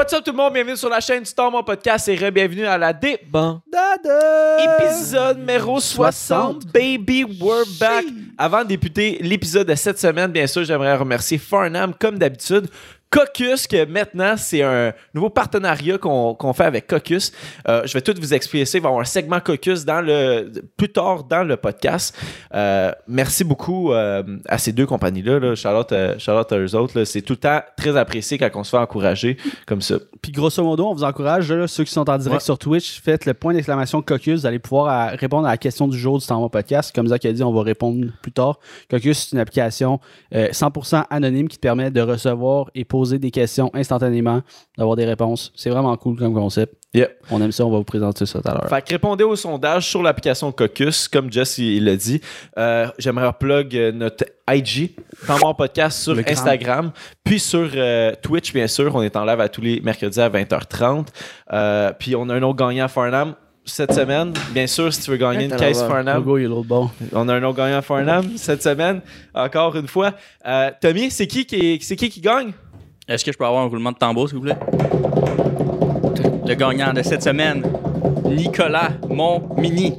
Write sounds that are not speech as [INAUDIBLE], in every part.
What's up tout le monde, bienvenue sur la chaîne du Temps, mon podcast et re-bienvenue à la D. Bon. Épisode numéro 60, Baby, we're back. Avant de débuter l'épisode de cette semaine, bien sûr, j'aimerais remercier Farnham comme d'habitude. Caucus, que maintenant, c'est un nouveau partenariat qu'on fait avec Caucus. Euh, je vais tout vous expliquer. Il va y avoir un segment Caucus dans le, plus tard dans le podcast. Euh, merci beaucoup euh, à ces deux compagnies-là. Là. Charlotte, Charlotte à eux autres. C'est tout le temps très apprécié quand on se fait encourager comme ça. Puis grosso modo, on vous encourage, là, ceux qui sont en direct Ouais. sur Twitch, faites le point d'exclamation Caucus. Vous allez pouvoir répondre à la question du jour du temps podcast. Comme Zach a dit, on va répondre plus tard. Caucus, c'est une application euh, 100% anonyme qui te permet de recevoir et poser des questions instantanément, d'avoir des réponses. C'est vraiment cool comme concept. Yep. On aime ça, on va vous présenter ça tout à l'heure. Fait que répondez au sondage sur l'application Caucus, comme Jess il l'a dit. Euh, J'aimerais plug euh, notre IG, dans mon podcast sur Le grand. Instagram, puis sur euh, Twitch, bien sûr. On est en live à tous les mercredis à 20h30. Euh, puis on a un autre gagnant à Farnham cette semaine. Bien sûr, si tu veux gagner une caisse Farnham, on a un autre gagnant à Farnham cette semaine. Encore une fois. Euh, Tommy, c'est qui qui, est- qui qui gagne? Est-ce que je peux avoir un roulement de tambour, s'il vous plaît? Le gagnant de cette semaine, Nicolas Montmini.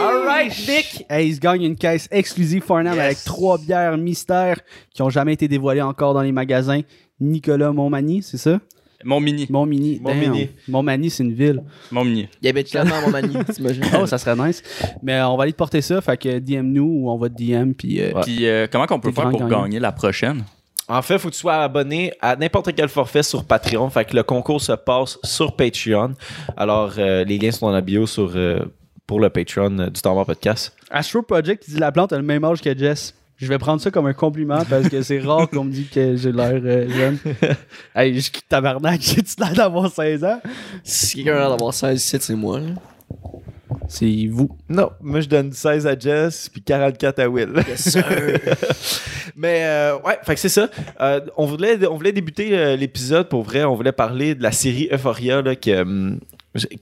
All right, Nick! Hey, il se gagne une caisse exclusive Farnham Yes. avec trois bières mystères qui ont jamais été dévoilées encore dans les magasins. Nicolas Montmagny, c'est ça? Montmini. Montmini. Montmini. Montmagny, c'est une ville. Montmini. Il habite clairement à Montmagny, [LAUGHS] t'imagines? Oh, ça serait nice. Mais euh, on va aller te porter ça. Fait que DM nous ou on va te DM. Puis euh, Ouais. Puis euh, comment qu'on peut faire pour gagner la prochaine? En fait, faut que tu sois abonné à n'importe quel forfait sur Patreon. Fait que le concours se passe sur Patreon. Alors, euh, les liens sont dans la bio sur, euh, pour le Patreon euh, du Temps Mort Podcast. Astro Project, il dit la plante a le même âge que Jess. Je vais prendre ça comme un compliment parce que c'est rare qu'on me dise que j'ai l'air euh, jeune. [LAUGHS] hey, je tabarnak, [LAUGHS] j'ai-tu l'air d'avoir 16 ans? Si quelqu'un a l'air d'avoir 16 ici, c'est moi. Là. C'est vous. Non, moi je donne 16 à Jess puis 44 à Will. Yes, sir. [LAUGHS] Mais euh, ouais, fait que c'est ça. Euh, on, voulait, on voulait débuter euh, l'épisode pour vrai. On voulait parler de la série Euphoria là, qui, euh,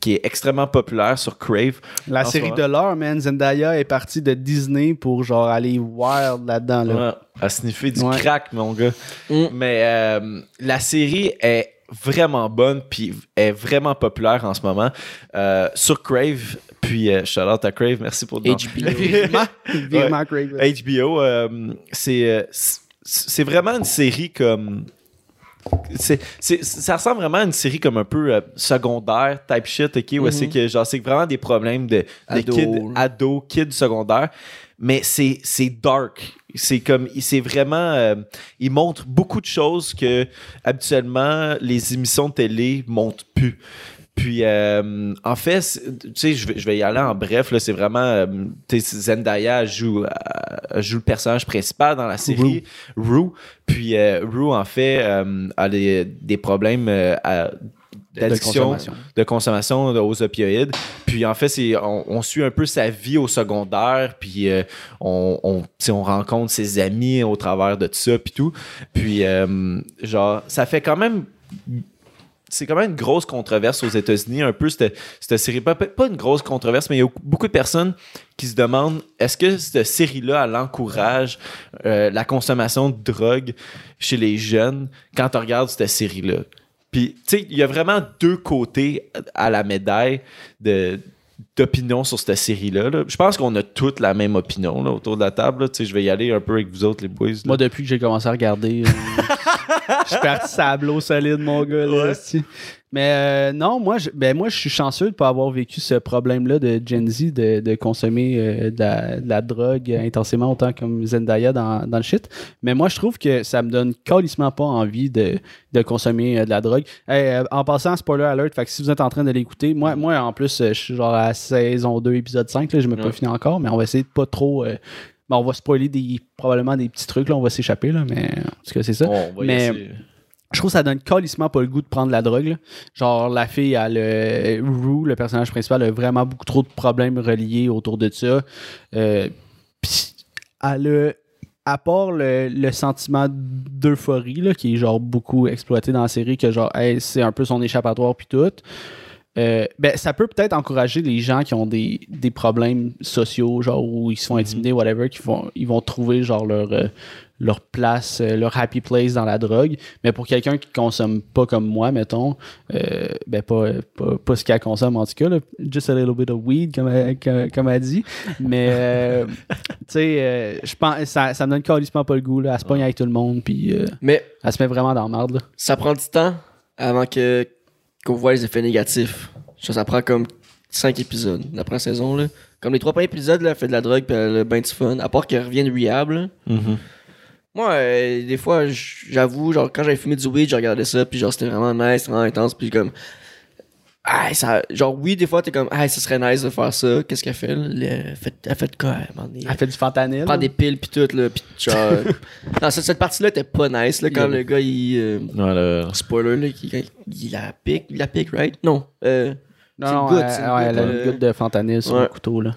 qui est extrêmement populaire sur Crave. La série de l'heure, man. Zendaya est partie de Disney pour genre aller wild là-dedans. Là. Ouais, à sniffer du Ouais. crack, mon gars. Mm. Mais euh, la série est vraiment bonne puis est vraiment populaire en ce moment euh, sur Crave. Puis euh, shout out à Crave, merci pour le. HBO. Là. HBO, euh, c'est euh, c'est- vraiment une série comme c'est c'est- ça ressemble vraiment à une série comme un peu euh, secondaire type shit ok où Mhm. c'est que genre c'est vraiment des problèmes de, de Ado. kids ados kids secondaires mais c'est c'est dark c'est comme c'est vraiment euh, il montre beaucoup de choses que habituellement les émissions de télé montrent plus puis, euh, en fait, tu sais, je vais, je vais y aller en bref. là C'est vraiment, euh, Zendaya joue, euh, joue le personnage principal dans la série, Rue. Puis, Rue, en fait, a des, des problèmes à- d'addiction, consommation. de consommation aux opioïdes. Puis, en fait, c'est, on, on suit un peu sa vie au secondaire. Puis, euh, on, on, rencontre ses amis au travers de tout ça. Puis tout. Puis, euh, genre, ça fait quand même c'est quand même une grosse controverse aux États-Unis, un peu cette, série. Pas, pas une grosse controverse, mais il y a beaucoup de personnes qui se demandent est-ce que cette série-là, elle encourage euh, la consommation de drogue chez les jeunes quand tu regardes cette série-là? Puis, tu sais, il y a vraiment deux côtés à la médaille de d'opinion sur cette série-là. là. Je pense qu'on a toutes la même opinion là, autour de la table. là. Tu sais, Je vais y aller un peu avec vous autres, les boys. là. Moi, depuis que j'ai commencé à regarder, euh, [LAUGHS] je suis parti sableau solide, mon gars. Là, Ouais. Mais euh, non, moi je, ben moi, je suis chanceux de ne pas avoir vécu ce problème-là de Gen Z de, de consommer euh, de, la, de la drogue intensément autant comme Zendaya dans, dans le shit. Mais moi, je trouve que ça me donne calissement pas envie de, de consommer euh, de la drogue. Hey, en passant, spoiler alert, fait que si vous êtes en train de l'écouter, moi, moi en plus, je suis genre à saison 2, épisode 5, là, je ne Ouais. pas fini encore, mais on va essayer de pas trop. euh, ben, on va spoiler des, probablement des petits trucs, là, on va s'échapper, là, mais en tout cas, c'est ça. On va y Mais- essayer. Je trouve que ça donne calissement pas le goût de prendre la drogue. là. Genre, la fille, elle, euh, Rue, le personnage principal, a vraiment beaucoup trop de problèmes reliés autour de ça. Euh, Puis, elle a, à part le, le sentiment d'euphorie, là, qui est genre beaucoup exploité dans la série, que genre, hey, c'est un peu son échappatoire, puis tout. Euh, ben, ça peut peut-être encourager les gens qui ont des, des problèmes sociaux, genre où ils se font intimider, whatever, qui font, ils vont trouver genre leur, euh, leur place, euh, leur happy place dans la drogue. Mais pour quelqu'un qui consomme pas comme moi, mettons, ben pas, pas, pas ce qu'elle consomme en tout cas, là, just a little bit of weed, comme elle, comme, comme elle dit. Mais, [LAUGHS] tu sais, je pense, ça, ça me donne carrément pas le goût, là. Elle se pogne avec tout le monde, puis Mais elle se met vraiment dans la merde, ça prend du temps avant que qu'on voit les effets négatifs. Ça, ça prend comme 5 épisodes la première saison. Là. Comme les trois premiers épisodes, là, elle fait de la drogue puis elle a ben du fun. À part qu'elle revienne rehab. là. Mhm. Moi, euh, des fois, j'avoue, genre, quand j'avais fumé du weed, je regardais ça, puis genre, c'était vraiment nice, vraiment intense, puis comme. Ah, ça, genre, oui, des fois, t'es comme, ah, ça serait nice de faire ça. Qu'est-ce qu'elle fait, là? Elle fait, elle fait de quoi, à un moment donné? Elle fait du fentanyl. Elle prend des piles, puis tout, là, puis genre. [LAUGHS] non, cette, cette partie-là était pas nice, là, quand Il le gars, il. euh, Voilà. spoiler, là, qui, quand il la pique, il la pique, right? Non. Euh, Non, C'est non, une goutte, elle, ouais, elle a goutte, une euh, goutte de fentanyl sur ouais. le couteau, là.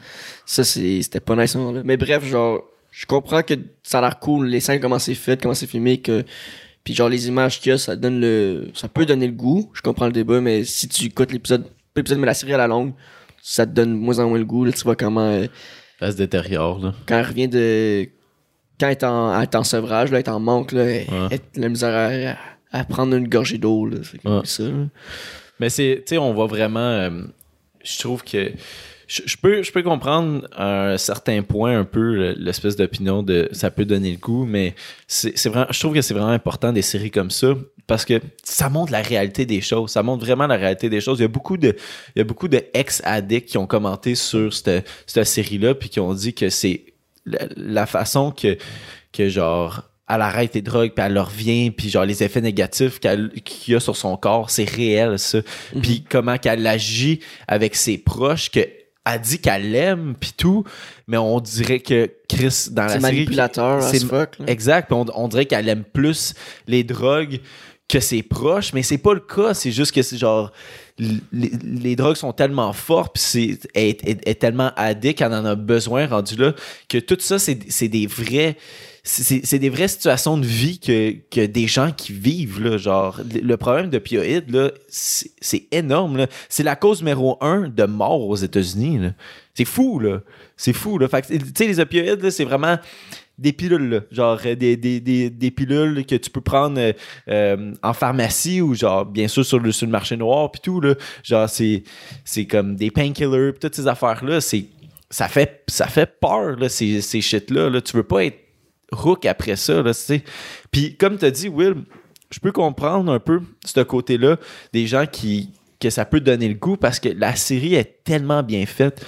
Ça, c'est- c'était pas nice, hein, là. Mais bref, genre, je comprends que ça a l'air cool, les scènes, comment c'est fait, comment c'est filmé, que. Puis genre, les images qu'il y a, ça donne le. Ça peut donner le goût. Je comprends le débat, mais si tu écoutes l'épisode, l'épisode, mais la série à la longue, ça te donne moins en moins le goût, là. Tu vois comment. euh, Ça se détériore, là. quand elle revient de. Quand elle est en, elle est en sevrage, là, elle est en manque, là, elle, Ouais. elle a la misère à, à prendre une gorgée d'eau, là. C'est comme Ouais. ça, là. Mais c'est, tu sais, on voit vraiment. euh, je trouve que. Je, je peux, je peux comprendre à un certain point un peu le- l'espèce d'opinion de ça peut donner le goût, mais c'est vraiment, je trouve que c'est vraiment important des séries comme ça parce que ça montre la réalité des choses. Ça montre vraiment la réalité des choses. Il y a beaucoup de, il y a beaucoup de ex-addicts qui ont commenté sur cette, cette série-là puis qui ont dit que c'est la, la façon que, que genre elle arrête les drogues puis elle leur revient puis genre les effets négatifs qu'elle qu'il y a sur son corps c'est réel ça puis comment qu'elle agit avec ses proches que elle dit qu'elle l'aime puis tout mais on dirait que Chris dans la C'est série manipulateur, c'est fuck, là. exact puis on, on dirait qu'elle aime plus les drogues que ses proches mais c'est pas le cas. C'est juste que c'est genre les, drogues sont tellement fortes puis c'est est, tellement addict qu'elle en a besoin rendu là que tout ça c'est c'est des vrais c'est c'est des vraies situations de vie que, que des gens qui vivent là. Genre le problème d'opioïdes c'est c'est énorme c'est la cause numéro un de mort aux États-Unis c'est fou là. C'est fou là. Fait que, tu sais les opioïdes là c'est vraiment des pilules, genre euh, des, des, des, des pilules que tu peux prendre euh, euh, en pharmacie ou genre bien sûr sur le, sur le marché noir puis tout là. Genre c'est c'est comme des painkillers toutes ces affaires là, c'est ça fait ça fait peur là ces ces shit là, là. tu veux pas être hook après ça là. Puis comme tu as dit Will, je peux comprendre un peu ce côté-là des gens qui que ça peut donner le goût parce que la série est tellement bien faite.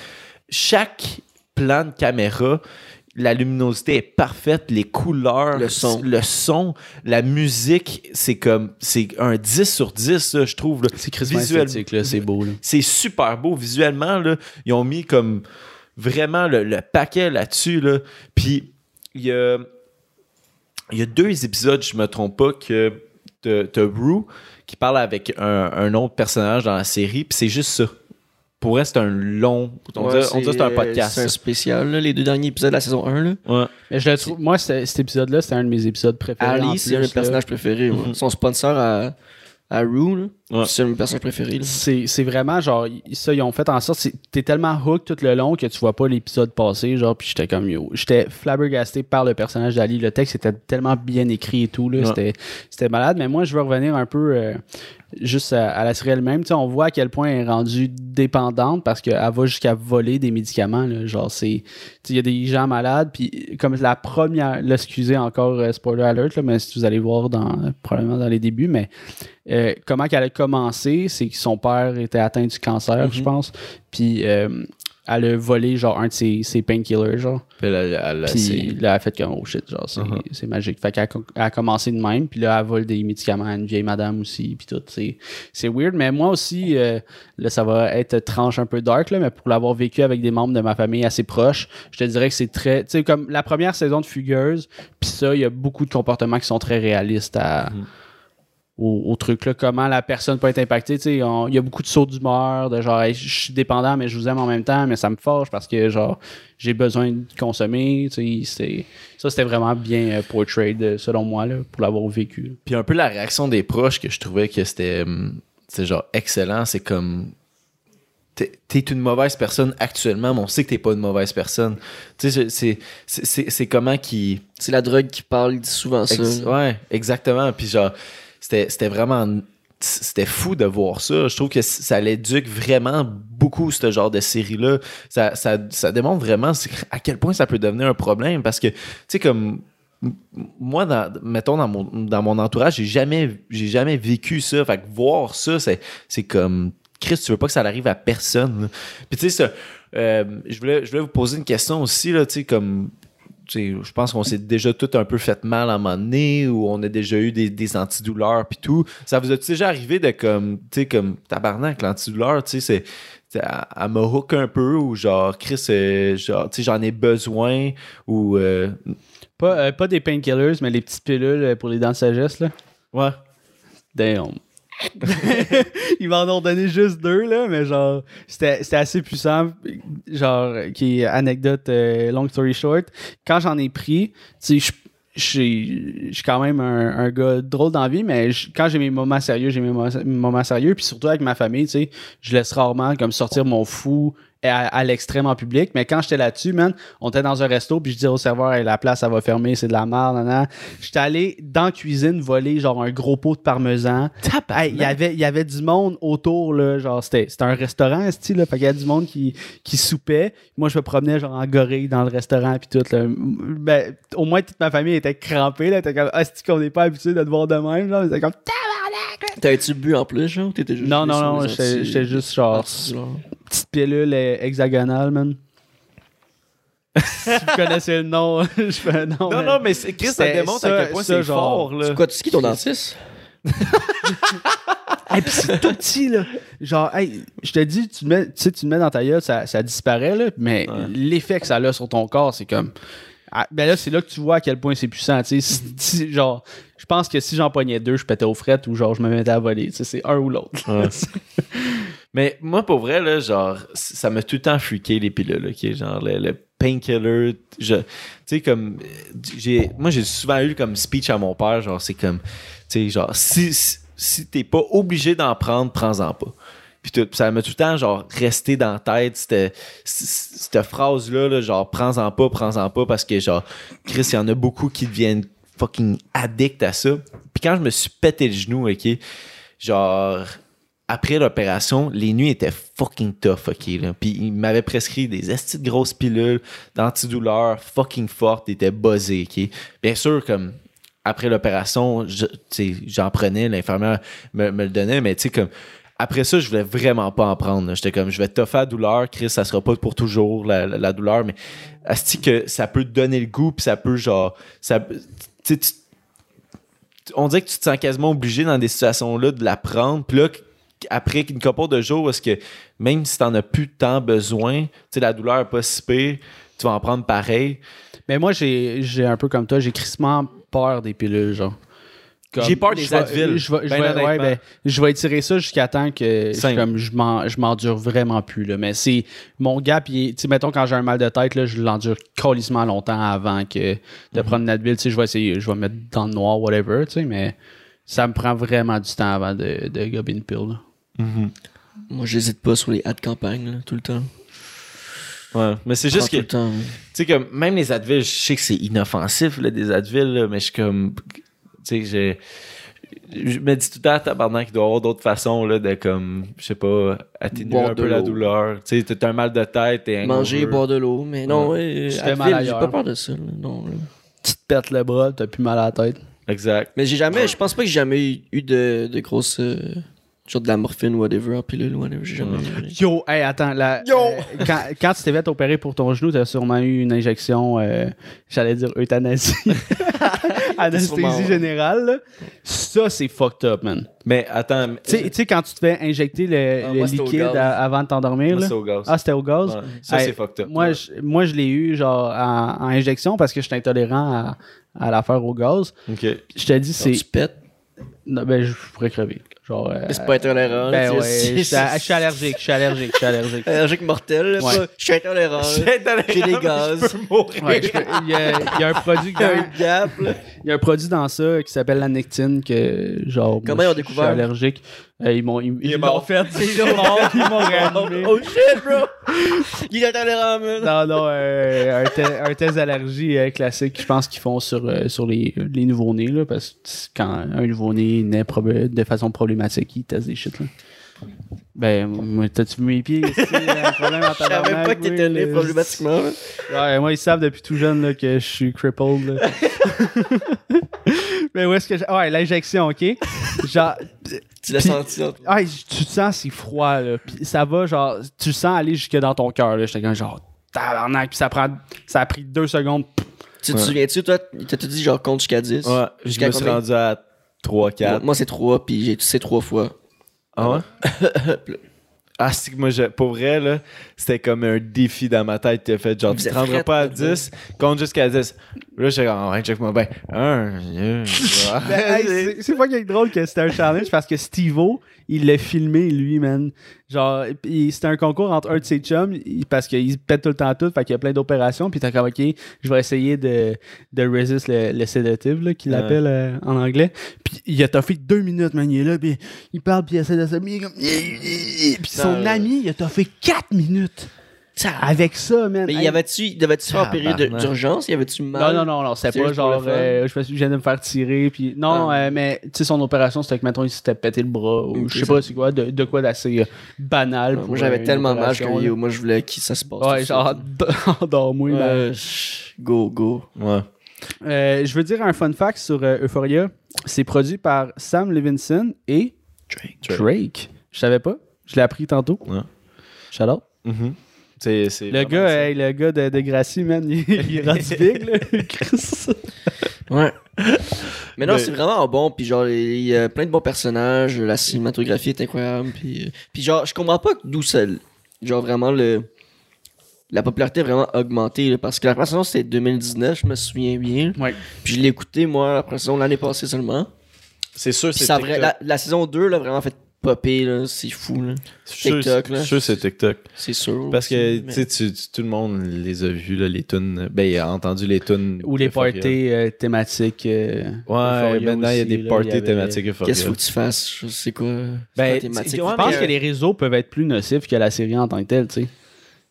Chaque plan de caméra, la luminosité est parfaite, les couleurs, Le son. le son, la musique, c'est comme c'est un 10 sur 10 là, je trouve. C'est Visuel- c'est beau, c'est super beau visuellement là ils ont mis comme vraiment le, le paquet là-dessus là puis il y a il y a deux épisodes je me trompe pas que t'as t'as Rue qui parle avec un, un autre personnage dans la série puis c'est juste ça pour elle c'est un long on, Ouais, que c'est un podcast C'est un spécial, là, les deux derniers épisodes de la saison 1. Là. Ouais. Mais je le trouve, moi, cet épisode-là, c'était un de mes épisodes préférés. Ali, c'est un de mes personnages préférés. ouais. Son sponsor à, à Rue, là, Ouais. c'est un de mes personnages préférés. là. C'est c'est vraiment genre, ça, ils ont fait en sorte, c'est- t'es tellement hook tout le long que tu vois pas l'épisode passer, genre, puis j'étais comme yo. J'étais flabbergasté par le personnage d'Ali. Le texte était tellement bien écrit et tout, là. Ouais. C'était c'était malade. Mais moi, je veux revenir un peu euh, juste à, à la série elle-même. Tu sais, on voit à quel point elle est rendue dépendante parce qu'elle va jusqu'à voler des médicaments, là. Genre, c'est. tu sais, Il y a des gens malades, puis comme la première. Là, excusez encore, euh, spoiler alert, là, mais si vous allez voir dans, probablement dans les débuts, mais euh, comment qu'elle a commencé, c'est que son père était atteint du cancer, je pense. Puis euh, elle a volé genre un de ses, ses painkillers, genre. Puis elle- là, elle a fait comme oh shit, genre, c'est c'est magique. Fait qu'elle a, co- elle a commencé de même, puis là, elle vole des médicaments à une vieille madame aussi, puis tout. C'est weird, mais moi aussi, euh, là, ça va être tranche un peu dark, là, mais pour l'avoir vécu avec des membres de ma famille assez proches, je te dirais que c'est très. Tu sais, comme la première saison de Fugueuse, puis ça, il y a beaucoup de comportements qui sont très réalistes à. Au, au truc là, comment la personne peut être impactée. Tu sais, on- il y a beaucoup de sauts d'humeur, de genre, Hey, je suis dépendant, mais je vous aime en même temps, mais ça me forge parce que, genre, j'ai besoin de consommer. Tu sais, c'est- ça, c'était vraiment bien euh, portrayed, euh, selon moi, là, pour l'avoir vécu. Puis un peu la réaction des proches que je trouvais que c'était hum, genre excellent, c'est comme t'es t'es une mauvaise personne actuellement, mais on sait que t'es pas une mauvaise personne. Tu sais, c'est- c'est c'est- c'est comment qui. C'est la drogue qui parle, il dit souvent ça. Ex- ouais, exactement. Puis genre, c'était vraiment. C'était fou de voir ça. Je trouve que ça l'éduque vraiment beaucoup, ce genre de série-là. Ça, ça, ça démontre vraiment à quel point ça peut devenir un problème. Parce que, tu sais, comme moi, mettons, dans mon, dans mon entourage, j'ai jamais, j'ai jamais vécu ça. Fait que voir ça, c'est, comme. Chris, tu veux pas que ça arrive à personne. Puis tu sais, ça, euh, je, voulais, je voulais vous poser une question aussi, là, tu sais, comme. Je pense qu'on s'est déjà tout un peu fait mal à un moment donné, ou on a déjà eu des, des antidouleurs puis tout. Ça vous a déjà arrivé de comme, tu sais, comme tabarnak, l'antidouleur, tu sais, c'est. Elle me hook un peu, ou genre, Chris, euh, genre, tu sais, j'en ai besoin, ou. euh, Pas, euh, pas des painkillers, mais les petites pilules euh, pour les dents de sagesse, là. ouais. Damn. [LAUGHS] Ils m'en ont donné juste deux, là, mais genre, c'était assez puissant. Genre, qui est anecdote, euh, long story short. Quand j'en ai pris, tu sais, je- suis quand même un, gars drôle d'envie, mais je- quand j'ai mes moments sérieux, j'ai mes moments, moments sérieux. Puis surtout avec ma famille, tu sais, je laisse rarement comme sortir mon fou à, à l'extrême en public. Mais quand j'étais là-dessus, man, on était dans un resto, puis je disais au serveur, Hey, la place, ça va fermer, c'est de la merde, nan, nan. J'étais allé dans la cuisine voler genre un gros pot de parmesan. Hey, Il y avait, il y avait du monde autour, là, genre, c'était, c'était un restaurant, style, là, fait qu'il y a du monde qui, qui soupait. Moi, je me promenais, genre, en gorille dans le restaurant, puis tout, là. Ben, au moins, toute ma famille était crampée, là, était comme, ah, c'est qu'on n'est pas habitué de te voir de même, genre, c'était comme, T'avais-tu bu en plus, genre? T'étais juste non, non, non, j'étais juste, genre? Petite pilule hexagonale, man. si vous connaissez le nom, [LAUGHS] je fais non. Non, mais- non, mais c'est- Chris, ça démontre ça- à quel point c'est genre, fort, là. C'est quoi, tu qui ton dentiste? [LAUGHS] Hey, pis c'est tout petit, là. Genre, hey, je te dis, tu, le mets, tu sais, tu le mets dans ta gueule, ça, ça disparaît, là. Mais l'effet que ça a sur ton corps, c'est comme. Ah, ben là, c'est là que tu vois à quel point c'est puissant. Tu sais, si- genre, je pense que si j'en pognais deux, je pétais aux frettes ou genre, je me mettais à voler. Tu sais, c'est un ou l'autre. Ouais. [LAUGHS] Mais moi, pour vrai, genre, ça m'a tout le temps freaké, les pilules, ok? Genre, le, le painkiller. Tu sais, comme. j'ai Moi, j'ai souvent eu comme speech à mon père, genre, c'est comme. Tu genre, si, si, t'es pas obligé d'en prendre, prends-en pas. Puis ça m'a tout le temps, genre, resté dans la tête, cette, cette phrase-là, là, genre, prends-en pas, prends-en pas, parce que, genre, Chris, il y en a beaucoup qui deviennent fucking addicts à ça. Puis quand je me suis pété le genou, ok, genre après l'opération, les nuits étaient fucking tough, ok. Là. Puis il m'avait prescrit des estis de grosses pilules d'antidouleur fucking fortes, étaient buzzées, ok. Bien sûr, comme après l'opération, j'en prenais, l'infirmière me, le donnait, mais tu sais, comme après ça, je voulais vraiment pas en prendre. là. J'étais comme, je vais toffer la douleur, Chris, ça sera pas pour toujours la, douleur, mais asti que ça peut te donner le goût, puis ça peut genre, ça, on dirait que tu te sens quasiment obligé dans des situations-là de la prendre. Puis là, après une couple de jours, est-ce que même si t'en as plus tant besoin, tu sais, la douleur est pas si pire, tu vas en prendre pareil. Mais moi, j'ai j'ai un peu comme toi, j'ai crissement peur des pilules, genre. Comme- J'ai peur des Advil, Je vais, je ben ouais, ben, je vais étirer ça jusqu'à temps que je, comme, je m'en- je m'endure vraiment plus. Là. Mais c'est mon gap, il mettons quand j'ai un mal de tête, là, je l'endure colissement longtemps avant que de prendre une Advil. Tu sais, Je vais essayer, je vais me mettre dans le noir, whatever, tu sais, mais ça me prend vraiment du temps avant de, de gober une pile. là. Moi, j'hésite pas sur les ads campagne, là, tout le temps. Ouais. Mais c'est juste Prends que, tout le temps. tu sais, comme, même les Advil, je sais que c'est inoffensif, là, des Advil, là, mais je suis comme, tu sais, j'ai. Je me dis tout le temps, tabarnak, qu'il doit y avoir d'autres façons, là, de comme, je sais pas, atténuer Boire un peu la douleur. Tu sais, t'as un mal de tête, t'es Manger, hangover. boire de l'eau. Mais non, ouais, mal j'ai pas peur de ça. là, Non, là. Tu te pètes le bras, t'as plus mal à la tête. Exact. Mais j'ai jamais, je pense pas que j'ai jamais eu de, de grosses. euh, genre de la morphine, whatever, en pilule, whatever. J'ai jamais eu. Yo, hey, attends, la, Yo! euh, quand, quand tu t'es fait opérer pour ton genou, t'as sûrement eu une injection, euh, j'allais dire euthanasie, [LAUGHS] anesthésie générale. là. Ça, c'est fucked up, man. Mais attends, Tu sais- tu sais, quand tu te fais injecter le, Ah, le moi, c'était au liquide à- avant de t'endormir, c'est au gaz. Ah, c'était au gaz? Ouais. Ça, Hey, c'est fucked up. Moi, je, moi, je l'ai eu, genre, en, en injection parce que je suis intolérant à, à l'affaire au gaz. Ok. Je te dis, c'est. tu pètes? Non, ben, je pourrais crever. Genre. euh, Mais c'est pas intolérant. ben ouais, je suis je suis allergique, je suis allergique, je suis allergique. [LAUGHS] Allergique mortel, là, Ouais. pas- Je suis intolérant. là. J'ai des gaz. Ouais, je- il, y a, il y a un produit [LAUGHS] Il y a dans, un gap, là. il y a un produit dans ça qui s'appelle la nectine que genre Comment moi, ils ont je- découvert? Je suis allergique. Euh, ils m'ont ils, Il ils mort. l'ont fait. Ils [LAUGHS] l'ont mort, ils m'ont réanimé. Oh shit, bro! Il est intolérant, man! Non, non, euh, un, te- un test d'allergie euh, classique, je pense qu'ils font sur, euh, sur les, les nouveaux-nés, là, parce que quand un nouveau-né naît de façon problématique, ils testent des shit, là. Ben, moi, t'as-tu vu mes pieds? [LAUGHS] Je savais pas que t'étais né là. problématiquement, man. Ouais, moi, ils savent depuis tout jeune là, que je suis crippled. là. [LAUGHS] Mais où est-ce que. j'ai- Ouais, l'injection, ok? Genre. Tu l'as senti, cas. Ah, tu te sens, c'est froid, là. Puis ça va, genre. Tu le sens aller jusque dans ton cœur, là. J'étais comme, genre, tabarnak. Puis ça, prend, ça a pris deux secondes. Tu te Ouais. souviens-tu, toi, t'as tout dit genre compte jusqu'à 10? Ouais, je Jusqu'à me suis rendu à 3-4. Moi, moi, c'est 3, puis j'ai toussé 3 fois. Ah ouais? [LAUGHS] ah, c'est que moi, je- pour vrai, là, c'était comme un défi dans ma tête. T'as fait genre, Vous tu te rendras pas à là. 10, compte jusqu'à 10. Là, j'étais comme, ouais, check-moi bien. Un. [LAUGHS] Ben, hey, c'est- pas quelque drôle que c'était un challenge parce que Steve-O, il l'a filmé, lui, man. Genre, c'était un concours entre un de ses chums parce qu'il pète tout le temps tout, fait qu'il y a plein d'opérations. Puis t'as comme, ok, je vais essayer de, de resist le, le sédative, là, qu'il Ouais. appelle euh, en anglais. Puis il a toffé deux minutes, man. Il est là, puis il parle, puis il essaie de se. Puis son Non, ami, il a toffé quatre minutes avec ça, man. Mais Hey, y avait-tu, devais-tu faire période d'urgence? Y avait-tu mal? non, non, non, non, c'était C'est pas genre, euh, je me suis je viens de me faire tirer, puis non, Ah. euh, mais tu sais, son opération, c'était que, mettons, il s'était pété le bras, ou je sais pas c'est quoi, de, de quoi d'assez euh, banal. pour, Moi, j'avais tellement mal que yo, moi, je voulais que ça se passe. Ouais, genre, [LAUGHS] endors-moi. Ouais, go, go. Ouais. Euh, je veux dire un fun fact sur euh, Euphoria. C'est produit par Sam Levinson et Drake. Drake. Drake. Je savais pas. Je l'ai appris tantôt. Ouais. Shout out. Mhm. C'est, c'est Le vraiment gars, hey, le gars de, de Gracie, man, il, il est rendu [LAUGHS] big, là. Chris. Ouais. Mais non, Mais- c'est vraiment bon. Puis genre, il y a plein de bons personnages. La cinématographie est incroyable. Puis, euh, puis genre, je comprends pas d'où ça. Genre, vraiment, le. La popularité a vraiment augmenté. là, parce que la première saison, c'était 2019, je me souviens bien. Ouais. Puis je l'ai écouté, moi, la première saison, l'année passée seulement. C'est sûr, c'est la, la saison 2, là, vraiment fait popper, là. C'est fou, là. TikTok, là. Je suis sûr, c'est TikTok. C'est sûr. Parce que, tu tout le monde les a vus, là, les tunes. Ben, il a entendu les tunes. Ou les parties euh, thématiques. euh, Ouais, maintenant, il y a des là, parties avait- thématiques. Qu'est-ce qu'il faut que tu fasses? Je sais quoi. Ben, C'est quoi je ouais, pense que euh, les réseaux peuvent être plus nocifs que la série en tant que telle, tu sais.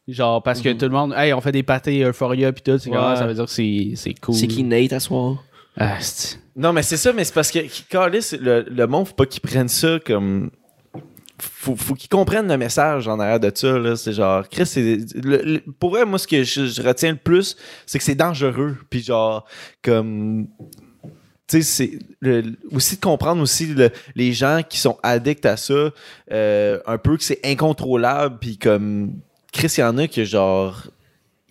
Genre, parce que Mhm. tout le monde, hey, on fait des pâtés Euphoria pis tout, c'est comme, Ouais. ça veut dire que c'est c'est cool. C'est qui Nate à soir? Ah, Non, mais c'est ça, mais c'est parce que Carlis, le, le monde, faut pas qu'ils prennent ça comme. Faut, faut qu'ils comprennent le message en arrière de ça. Là. C'est genre, Chris, c'est. pour vrai, moi, ce que je, retiens le plus, c'est que c'est dangereux. Puis genre, comme. Tu sais, c'est. aussi de comprendre aussi le- les gens qui sont addicts à ça, euh, un peu que c'est incontrôlable. Puis comme. Chris, il y en a que genre.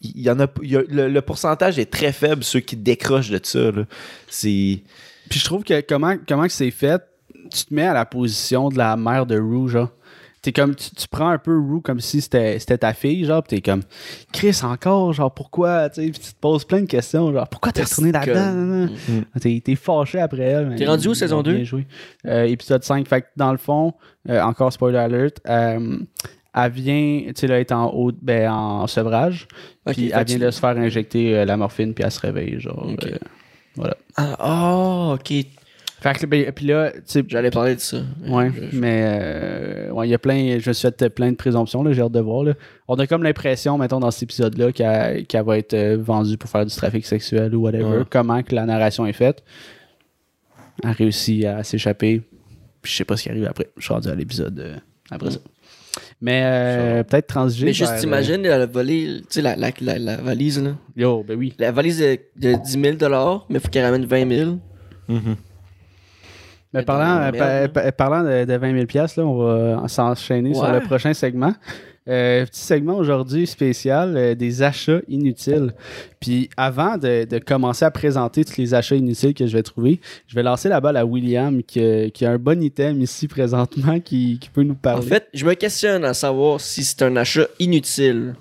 Il y en a, le, pourcentage est très faible, ceux qui décrochent de ça. C'est. Puis je trouve que comment, comment c'est fait, tu te mets à la position de la mère de Rue, genre. T'es comme, tu, tu prends un peu Rue comme si c'était c'était ta fille, genre, pis t'es comme, Chris, encore, genre, pourquoi, tu sais, pis tu te poses plein de questions, genre, pourquoi t'es retourné là-dedans? Nan, nan? T'es t'es fâché après elle. T'es rendu où, saison ont bien 2? joué. Euh, épisode 5. Fait que dans le fond, euh, encore spoiler alert, euh, elle vient, tu sais, là, être en haut, ben, en sevrage, puis elle vient de se faire injecter euh, la morphine, puis elle se réveille, genre. Ok. euh, voilà. Ah, oh, ok. Fait que, ben, puis là, tu sais, J'allais parler de ça. Ouais, Je- je- mais euh, ouais, il y a plein, je me suis fait plein de présomptions, là, j'ai hâte de voir. Là. On a comme l'impression, mettons, dans cet épisode-là, qu'elle qu'elle va être euh, vendue pour faire du trafic sexuel ou whatever. Ouais. Comment que la narration est faite. Elle réussit à s'échapper. Puis je sais pas ce qui arrive après. Je suis rendu à l'épisode euh, après ça. Mais euh, peut-être transiger. Mais juste, t'imagines la volée, tu sais, la, la, la, la valise, là. euh, Yo, ben oui. La valise de, de 10 000 mais faut qu'elle ramène 20 000. Mhm. Mais Mais parlant, merde, pa- parlant de, de 20 000 piastres, là, on va s'enchaîner sur le prochain segment. Euh, petit segment aujourd'hui spécial euh, des achats inutiles. Puis avant de, de commencer à présenter tous les achats inutiles que je vais trouver, je vais lancer la balle à William qui, a- qui a un bon item ici présentement qui, qui peut nous En parler. fait, je me questionne à savoir si c'est un achat inutile.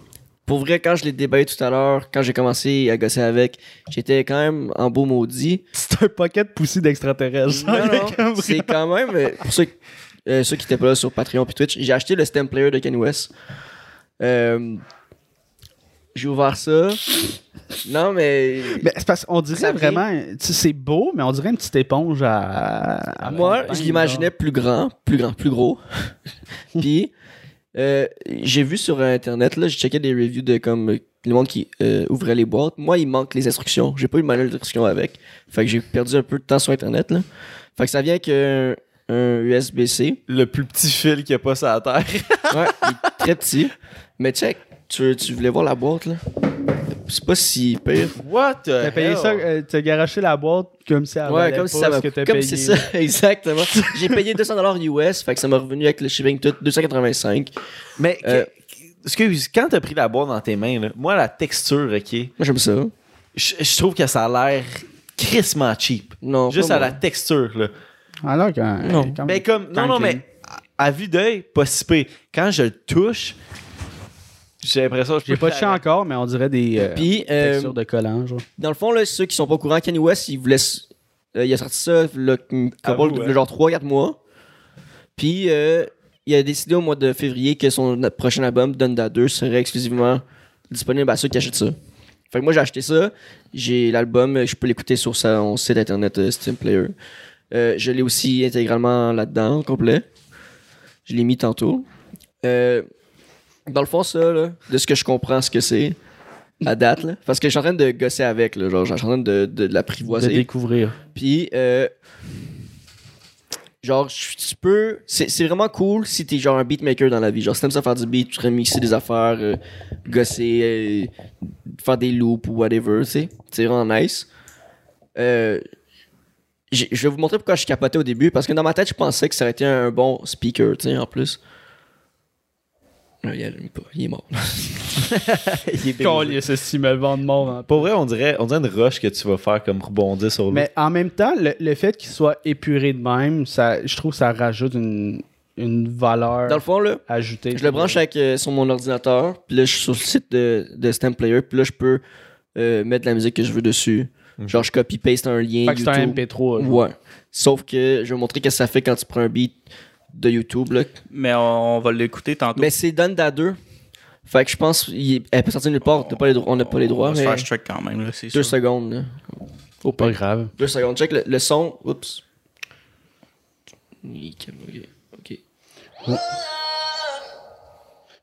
Pour vrai, quand je l'ai débattu tout à l'heure, quand j'ai commencé à gosser avec, j'étais quand même en beau maudit. c'est un pocket poussé d'extraterrestres. [LAUGHS] C'est quand même, euh, pour ceux, euh, ceux qui étaient pas là sur Patreon puis Twitch, j'ai acheté le stem player de Kanye West. Euh, j'ai ouvert ça. Non, mais. Mais c'est parce qu'on dirait vraiment, c'est beau, mais on dirait une petite éponge à. à Moi, je l'imaginais plus grand, plus grand, plus gros. [LAUGHS] Puis, euh, j'ai vu sur Internet, là, j'ai checké des reviews de comme euh, le monde qui euh, ouvrait les boîtes. Moi, il manque les instructions. J'ai pas eu le manuel d'instruction avec. Fait que j'ai perdu un peu de temps sur Internet, là. Fait que ça vient avec un, un USB-C. Le plus petit fil qu'il n'y a pas sur la terre. Ouais, il est très petit. Mais check, tu, tu voulais voir la boîte, là? C'est pas si pire. What T'as payé ça, euh, t'as garoché la boîte comme si elle Ouais, valait comme pas si ça m'a ce que t'as comme payé. c'est ça, [LAUGHS] exactement. J'ai payé 200$ US, fait que ça m'a revenu avec le shipping tout 285. Mais, Euh, que- excuse, quand t'as pris la boîte dans tes mains, là, moi, la texture, OK, Moi, j'aime ça. je je trouve que ça a l'air crissement cheap. Non, Juste pas à moi. la texture, là. Alors quand, Non. quand Ben, comme, non, non, mais à, à vue d'œil, pas si pire. Quand je le touche, j'ai l'impression que je J'ai peux pas touché encore, mais on dirait des euh, Puis, euh, textures de collant, genre. dans le fond, là, ceux qui sont pas au courant, Kanye West, il voulait. s- euh, il a sorti ça, vous, de hein. genre 3-4 mois. Puis, euh, il a décidé au mois de février que son prochain album, Donda 2, serait exclusivement disponible à ceux qui achètent ça. Fait que moi, j'ai acheté ça. J'ai l'album, je peux l'écouter sur son site internet euh, Steam Player. Euh, je l'ai aussi intégralement là-dedans, au complet. Je l'ai mis tantôt. Euh, dans le fond, ça, là, de ce que je comprends, ce que c'est, à date, là, parce que je suis en train de gosser avec, là, genre, je suis en train de, de, de De l'apprivoiser. découvrir. Puis, euh, genre, je- tu peux. C'est c'est vraiment cool si t'es genre un beatmaker dans la vie. Genre, si t'aimes ça faire du beat, tu remixer des affaires, euh, gosser, euh, faire des loops ou whatever, tu sais. C'est vraiment nice. Euh, je vais vous montrer pourquoi je capotais au début, parce que dans ma tête, je pensais que ça aurait été un bon speaker, tu sais, en plus. Euh, Il, allume pas, il est mort. [LAUGHS] Il est Collier, ce si me le vendre mort. en- Pour vrai, on dirait, on dirait une rush que tu vas faire comme rebondir sur l'autre. Mais en même temps, le, le fait qu'il soit épuré de même, ça, je trouve que ça rajoute une, une valeur Dans le fond, là, ajoutée. Je le branche avec, euh, sur mon ordinateur, puis là, je suis sur le site de, de Stamp Player, puis là, je peux euh, mettre la musique que je veux dessus. Genre, je copie-paste un lien Fait que c'est un YouTube. MP3. genre. Ouais. Sauf que je vais vous montrer qu'est-ce que ça fait quand tu prends un beat de YouTube. Là. Mais on, on va l'écouter tantôt. Mais c'est Donda 2. Fait que je pense qu'elle peut sortir nulle part. t'as pas les dro- on n'a pas les droits, On va se faire strike quand même, là, deux sûr. secondes. Là. Oh, pas grave. Deux secondes. Check le, le son. Oups. Nickel, Ok. ok.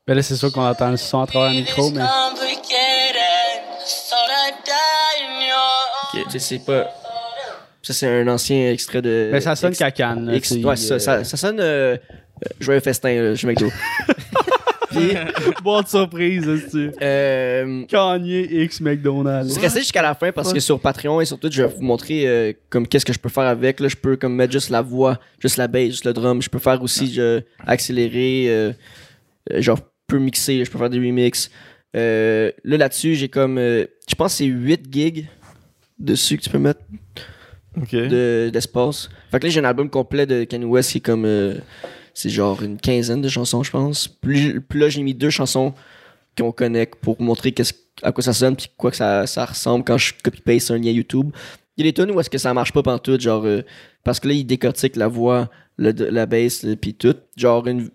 Ben là, c'est sûr qu'on entend le son à travers le micro, mais. Tu sais, c'est pas. Ça, c'est un ancien extrait de. Mais Ben, ça sonne cacane. ouais, ça, euh, ça, ça sonne euh, joyeux festin, là, chez McDo. [LAUGHS] Puis, [LAUGHS] Bonne surprise, c'est euh, Kanye X McDonald's. resté jusqu'à la fin parce que sur Patreon et sur Twitch, je vais vous montrer euh, comme qu'est-ce que je peux faire avec. Là, je peux comme mettre juste la voix, juste la bass, juste le drum. Je peux faire aussi je, accélérer, euh, euh, genre, je peux mixer, je peux faire des remixes. Là, là-dessus, j'ai comme, je pense que c'est 8 gigs dessus que tu peux mettre De- d'espace. fait là, j'ai un album complet de Kanye West qui est comme. euh, c'est genre une quinzaine de chansons, je pense. Puis, puis là, j'ai mis deux chansons qu'on connecte pour montrer qu'est-ce- à quoi ça sonne puis quoi que ça, ressemble quand je copy-paste un lien YouTube. Il y a où est-ce que ça marche pas pantoute, genre. euh, parce que là, il décortique la voix, le, la bass, puis tout. Genre, une,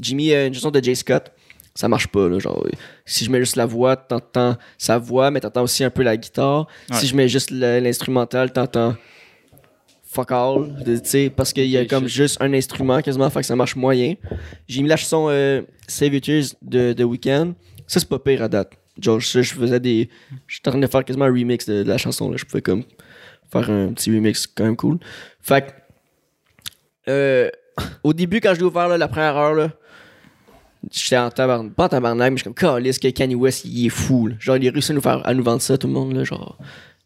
j'ai mis euh, une chanson de Jay Scott. Ça marche pas, là. Genre, si je mets juste la voix, t'entends sa voix, mais t'entends aussi un peu la guitare. Ouais. Si je mets juste l'instrumental, t'entends fuck all, de- tu sais, parce qu'il y a comme juste un instrument quasiment, fait que ça marche moyen. J'ai mis la chanson euh, Save Your Tears de The Weeknd. Ça, c'est pas pire à date. Genre, je, je faisais des. En train de faire quasiment un remix de, de la chanson, là. Je pouvais comme faire un petit remix quand même cool. Fait que. euh, au début, quand je l'ai ouvert, là, la première heure, là, j'étais en tabarnak. Pas en tabarnak, mais je suis comme, calisse que Kanye West, il est fou, là. Genre, il a réussi à nous, faire, à nous vendre ça, tout le monde, là. Genre,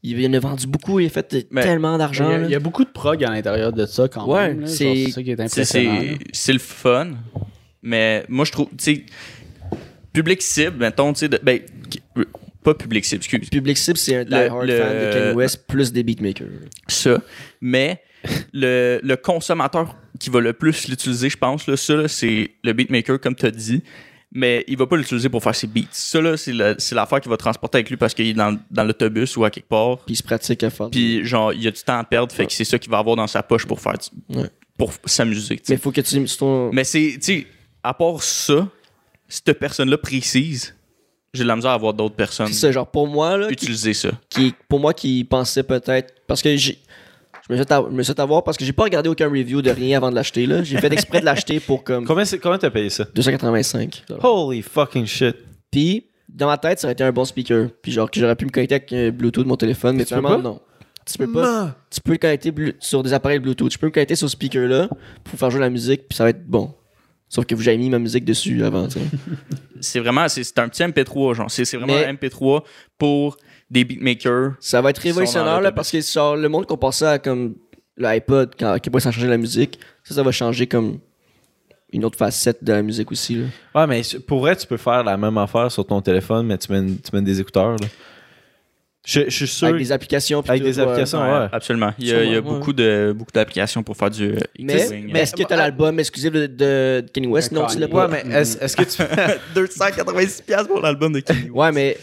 il en a vendu beaucoup, il a fait Mais- tellement d'argent, il y a beaucoup de prog à l'intérieur de ça quand Ouais, même. c'est- C'est ça qui est C'est- impressionnant. Le fun, mais moi, je trouve, tu sais, public cible, mettons, tu sais, de- ben, pas public cible, excuse, Public cible, c'est un Le- die-hard fan de Kanye West plus des beatmakers. ça, mais le, le consommateur qui va le plus l'utiliser, je pense, là, ça, là, c'est le beatmaker, comme tu as dit, mais il va pas l'utiliser pour faire ses beats. Ça, là, c'est la- c'est l'affaire qu'il va transporter avec lui parce qu'il est dans, dans l'autobus ou à quelque part. Puis il se pratique à faire. Puis, genre, il y a du temps à perdre, fait que c'est ça qu'il va avoir dans sa poche pour faire du- Ouais. pour s'amuser. Mais il faut que tu ton. Mais c'est, tu sais, à part ça, cette personne-là précise, j'ai de la misère à voir d'autres personnes C'est genre pour moi, là, qui, utiliser ça. qui- pour moi qui pensait peut-être. Parce que j'ai. Je me suis fait av- je me suis fait avoir parce que j'ai pas regardé aucun review de rien avant de l'acheter, là. J'ai fait exprès de l'acheter pour comme Combien, c'est- combien t'as payé ça? 285. Holy fucking shit. Puis, dans ma tête, ça aurait été un bon speaker. Puis, genre, que j'aurais pu me connecter avec un Bluetooth de mon téléphone, mais tu peux finalement, pas? non. Tu peux pas. Tu peux le connecter blu- sur des appareils Bluetooth. Tu peux me connecter sur ce speaker-là pour faire jouer la musique, puis ça va être bon. Sauf que vous j'avais mis ma musique dessus avant, tu sais. [LAUGHS] C'est vraiment, c'est c'est un petit MP3, genre. C'est c'est vraiment Mais- un MP3 pour des beatmakers. Ça va être révolutionnaire, là, parce que genre, le monde qu'on pensait à comme l'iPod, quand, ça a changé la musique, ça, ça va changer comme une autre facette de la musique aussi, là. Ouais, mais pour vrai, tu peux faire la même affaire sur ton téléphone, mais tu mets, tu mets des écouteurs. Là. Je, je suis sûr. Avec des applications. Avec tout, des ouais. applications. ouais. Absolument. Il y a, il y a ouais. beaucoup de beaucoup d'applications pour faire du euh, Mais, mixing. mais est-ce que t'as l'album exclusif de, de Kanye West? Non, tu l'as Ouais, pas. mais est-ce est-ce que tu. [LAUGHS] 286$ pour l'album de Kanye. Ouais, mais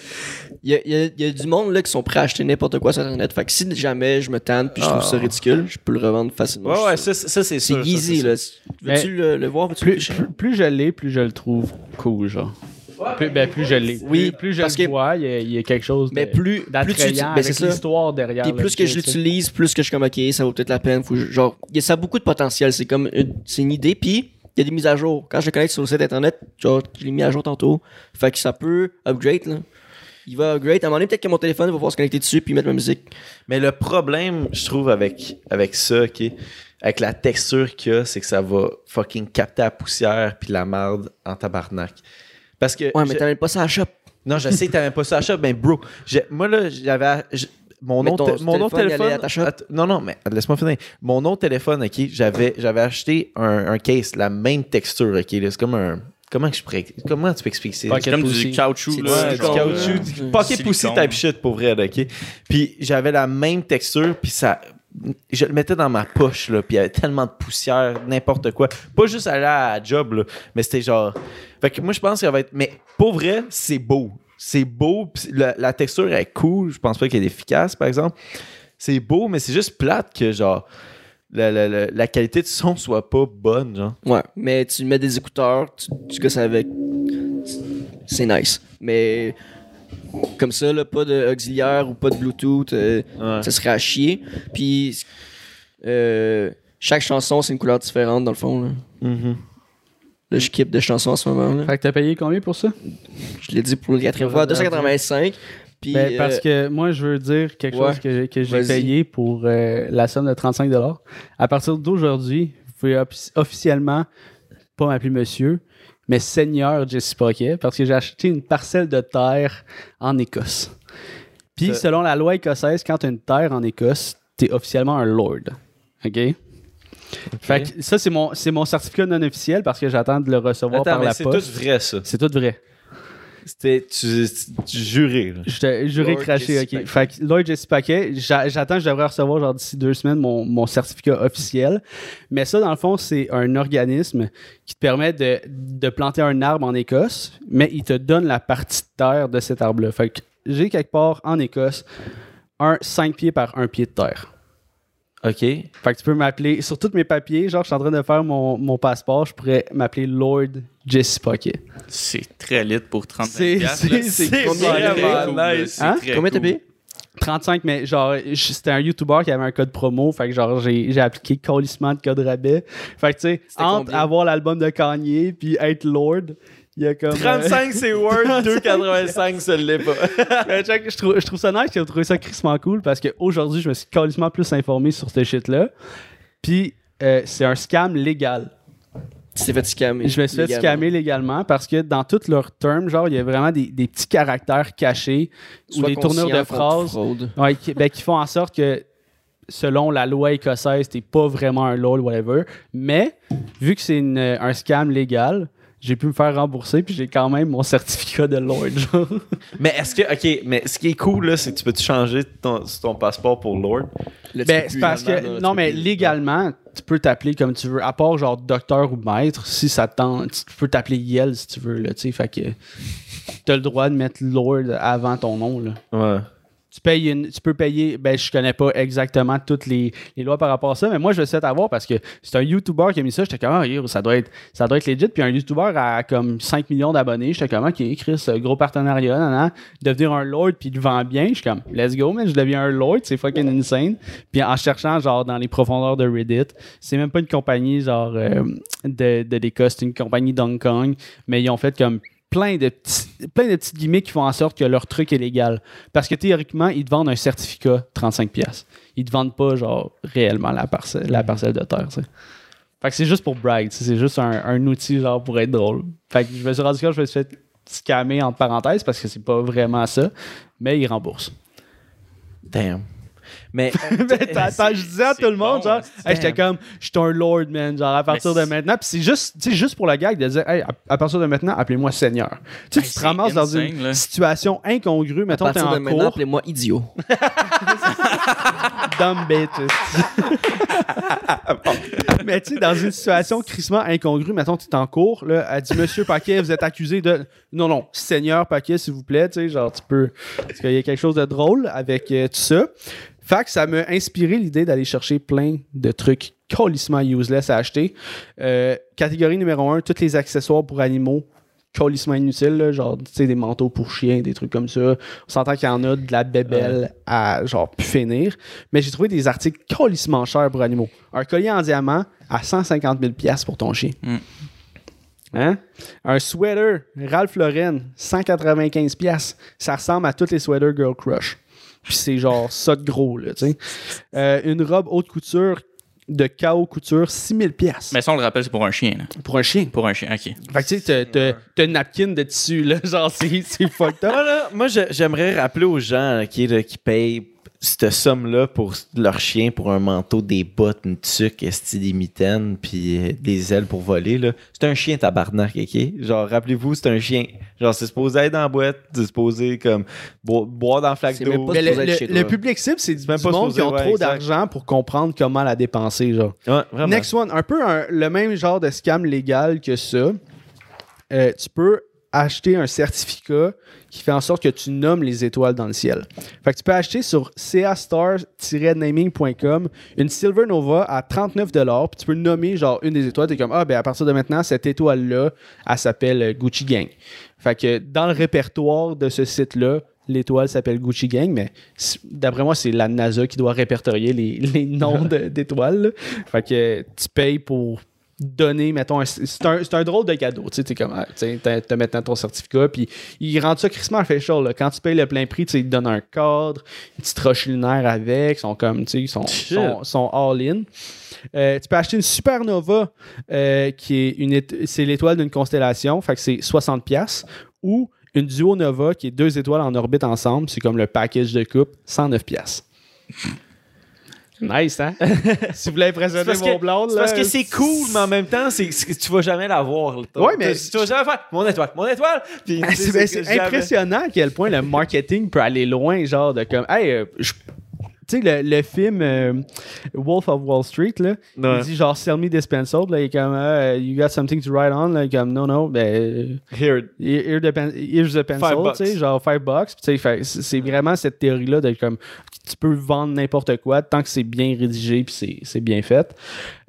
il y y a- il y a du monde là qui sont prêts à acheter n'importe quoi sur Internet. Fait que si jamais je me tente puis je trouve Ah. ça ridicule, je peux le revendre facilement. Ouais, ouais, ça, c'est c'est sûr. easy, là. Veux-tu le, le voir? Plus, plus, plus je l'ai, plus je le trouve cool, genre. Plus, ben, plus je l'ai. Oui, plus, plus je parce le que- vois, il y, a, il y a quelque chose Mais de- plus, plus tu ben, avec l'histoire derrière. Puis plus que je l'utilise, plus que je suis comme ok, ça vaut peut-être la peine. Faut genre, il y a- ça a beaucoup de potentiel. C'est comme une, c'est une idée. Puis il y a des mises à jour. Quand je le connecte sur le site internet, genre, je l'ai mis à jour tantôt. Fait que ça peut upgrade. Là. Il va upgrade. À un moment donné, peut-être que mon téléphone va pouvoir se connecter dessus puis mettre ma musique. Mais le problème, je trouve, avec, avec ça, ok, avec la texture qu'il y a, c'est que ça va fucking capter la poussière puis la marde en tabarnak. Parce que. Ouais, mais t'amènes pas ça à la shop. Non, je sais que t'avais pas ça à shop, mais bro, j'ai- moi là, j'avais. Mon Mais autre, mon autre téléphone, il téléphone. allait à ta shop? Att- non, non, mais laisse-moi finir. Mon autre téléphone, ok, j'avais, j'avais acheté un, un case, la même texture, ok. C'est comme un. Comment je pourrais. Comment tu peux expliquer ça? Pocket comme du caoutchouc, là. Du caoutchouc, du Ouais. pocket pussy type shit pour vrai, là, ok? Puis j'avais la même texture, puis ça. Je le mettais dans ma poche, là, puis il y avait tellement de poussière, n'importe quoi. Pas juste aller à la job, là, mais c'était genre. Fait que moi, je pense qu'il va être. Mais pour vrai, c'est beau. C'est beau, puis la, la texture est cool. Je pense pas qu'elle est efficace, par exemple. C'est beau, mais c'est juste plate que, genre, la, la- la- la qualité de son soit pas bonne, genre. Ouais, mais tu mets des écouteurs, tu, tu gosses avec. C'est nice. Mais comme ça, là, pas de auxiliaire ou pas de Bluetooth, euh, Ouais. ça serait à chier. Puis euh, chaque chanson, c'est une couleur différente dans le fond. Là. Là, je kippe de chansons en ce moment. Là. Fait que t'as payé combien pour ça? Je l'ai dit pour la quatrième fois, 285. Puis, Ben, parce euh, que moi, je veux dire quelque ouais. chose que, que j'ai payé pour euh, la somme de 35 À partir d'aujourd'hui, vous pouvez offi- officiellement pas m'appeler monsieur, mais Seigneur Jesse Pocket, parce que j'ai acheté une parcelle de terre en Écosse. Puis, selon la loi écossaise, quand tu as une terre en Écosse, tu es officiellement un lord. OK? Fait que ça, c'est mon, c'est mon certificat non officiel parce que j'attends de le recevoir Attends, par mais la c'est tout poste. vrai, ça. C'est tout vrai. C'était. Tu, tu. Je t'ai juré Lord craché, Jesse ok. Paquet. Fait que Lord Jesse Paquet, j'a- j'attends, je devrais recevoir genre d'ici deux semaines mon, mon certificat officiel. Mais ça, dans le fond, c'est un organisme qui te permet de, de planter un arbre en Écosse, mais il te donne la partie de terre de cet arbre-là. Fait que j'ai quelque part en Écosse un 5 pieds par un pied de terre. OK. Fait que tu peux m'appeler, sur tous mes papiers, genre je suis en train de faire mon, mon passeport, je pourrais m'appeler Lord Jesse Paquet. C'est très lit pour 35 C'est- vraiment nice. Hein? très combien t'as cool. payé? 35, mais genre, c'était un YouTuber qui avait un code promo. Fait que genre, j'ai j'ai appliqué colissement de code rabais. Fait que tu sais, entre combien? avoir l'album de Kanye puis être Lord, il y a comme. euh, 35, c'est Word. 2,85, ça l'est pas. [LAUGHS] mais check, je, trouve, je trouve ça nice, j'ai trouvé ça crissement cool parce qu'aujourd'hui, je me suis colissement plus informé sur ce shit-là. Puis, euh, c'est un scam légal. Tu t'es fait scammer. Je me suis fait légalement. scammer légalement parce que dans tous leurs termes, genre, il y a vraiment des, des petits caractères cachés ou des tournures de phrases fraude. Ouais, qui, ben, qui font en sorte que, selon la loi écossaise, t'es pas vraiment un lord, whatever. Mais, vu que c'est un scam légal, j'ai pu me faire rembourser, puis j'ai quand même mon certificat de lord. genre. [LAUGHS] mais est-ce que. OK, mais ce qui est cool, là, c'est que tu peux te changer ton, passeport pour Lord? Là, ben, c'est parce que, là, non, mais plus. légalement, tu peux t'appeler comme tu veux, à part genre docteur ou maître, si ça te tente, tu peux t'appeler Yel si tu veux, là, tu sais, fait que t'as le droit de mettre lord avant ton nom, là. Ouais. Tu peux payer, ben je connais pas exactement toutes les, lois par rapport à ça, mais moi je veux à voir parce que c'est un YouTuber qui a mis ça, j'étais comme ah, ça doit être ça doit être legit, puis un YouTuber a comme 5 millions d'abonnés, j'étais comme ok, Chris, gros partenariat, devenir un lord puis il vend bien, je suis comme let's go man, je deviens un lord, c'est fucking insane. Puis en cherchant genre dans les profondeurs de Reddit, c'est même pas une compagnie genre euh, de de c'est une compagnie d'Hong Kong, mais ils ont fait comme plein de, petits, plein de petites gimmicks qui font en sorte que leur truc est légal. Parce que théoriquement, ils te vendent un certificat 35$. Ils te vendent pas, genre, réellement la parcelle, la parcelle de terre. Fait que c'est juste pour brag, c'est juste un, un outil, genre, pour être drôle. Fait que je me suis rendu compte que je me suis fait scammer entre parenthèses parce que c'est pas vraiment ça, mais ils remboursent. Damn. Mais, [LAUGHS] Mais t'as- je disais à tout le monde, bon, genre, Hey, j'étais comme, je suis un lord, man, genre, à partir de maintenant. Puis c'est juste, juste pour la gag de dire, hey, à, à partir de maintenant, appelez-moi Seigneur. Tu sais, tu te ramasses dans une là. situation incongrue, mettons, t'es partir en de maintenant, cours, appelez-moi idiot. [LAUGHS] dumb bitches. [LAUGHS] Mais tu sais, dans une situation crissement incongrue, mettons, tu es en cours, là, elle dit Monsieur Paquet, vous êtes accusé de. Non, non, Seigneur Paquet, s'il vous plaît, tu sais, genre, tu peux. Parce qu'il y a quelque chose de drôle avec euh, tout ça. Fait que ça m'a inspiré l'idée d'aller chercher plein de trucs colissement useless à acheter. Euh, catégorie numéro un, tous les accessoires pour animaux colissement inutiles, là, genre, tu sais, des manteaux pour chiens, des trucs comme ça. On s'entend qu'il y en a de la bébelle à, genre, pu finir. Mais j'ai trouvé des articles colissement chers pour animaux. Un collier en diamant à 150 000 pièces pour ton chien. Mm. Hein? Un sweater Ralph Lauren, 195 pièces. Ça ressemble à tous les sweaters Girl Crush. Puis c'est genre ça de gros, là, tu sais. Euh, une robe haute couture de KO couture, 6000 pièces Mais ça, on le rappelle, c'est pour un chien. là. pour un chien. Pour un chien, ok. Fait que tu sais, t'as- une napkin de tissu, là, [LAUGHS] genre, c'est c'est fucked up. moi, là, moi, je- j'aimerais rappeler aux gens là, qui, là, qui payent cette somme-là pour leur chien, pour un manteau, des bottes, une tuque, esti, des mitaines, puis euh, des ailes pour voler. là. C'est un chien tabarnak, OK? Genre, rappelez-vous, c'est un chien. Genre, c'est supposé être dans la boîte, c'est supposé comme bo- boire dans la flaque d'eau. le, le- le public cible, c'est du même pas monde qui ont ouais, trop d'argent pour comprendre comment la dépenser, genre. Ouais, vraiment. Next one, un peu un- le même genre de scam légal que ça. Euh, tu peux acheter un certificat qui fait en sorte que tu nommes les étoiles dans le ciel. Fait que tu peux acheter sur castar-naming.com une Silver Nova à 39 puis tu peux nommer genre une des étoiles, tu es comme ah ben à partir de maintenant cette étoile là, elle s'appelle Gucci Gang. Fait que dans le répertoire de ce site là, l'étoile s'appelle Gucci Gang, mais d'après moi, c'est la NASA qui doit répertorier les, les noms [LAUGHS] d'étoiles. Fait que tu payes pour donner, mettons, c'est un, un drôle de cadeau. Tu sais, comme, ah, tu t'as maintenant ton certificat, puis ils rendent ça crissement official. Là. Quand tu payes le plein prix, tu te donnent un cadre, une petite roche lunaire avec, ils sont comme, tu sais, ils sont, sont, sont all-in. Euh, tu peux acheter une supernova euh, qui est une c'est l'étoile d'une constellation, fait que c'est 60 pièces ou une duo nova qui est deux étoiles en orbite ensemble, c'est comme le package de coupe, 109 pièces. Nice, hein? [LAUGHS] si vous voulez impressionner mon que- blonde, là, parce que c'est cool, mais en même temps, c'est tu vas jamais l'avoir. là. Ouais, mais- Tu tu vas jamais faire mon étoile, mon étoile. [LAUGHS] C'est ben, c'est c'est jamais- impressionnant à quel point le marketing peut aller loin, genre de comme, hey, euh, je- tu sais, le, le film euh, Wolf of Wall Street, là, Ouais. il dit genre, sell me this pencil, là, il est comme, Ah, you got something to write on, là, il est comme, non, non, ben, Here. Here- here the pen- here's the pencil, tu sais, genre five bucks. C'est vraiment cette théorie-là de comme tu peux vendre n'importe quoi tant que c'est bien rédigé puis c'est- c'est bien fait.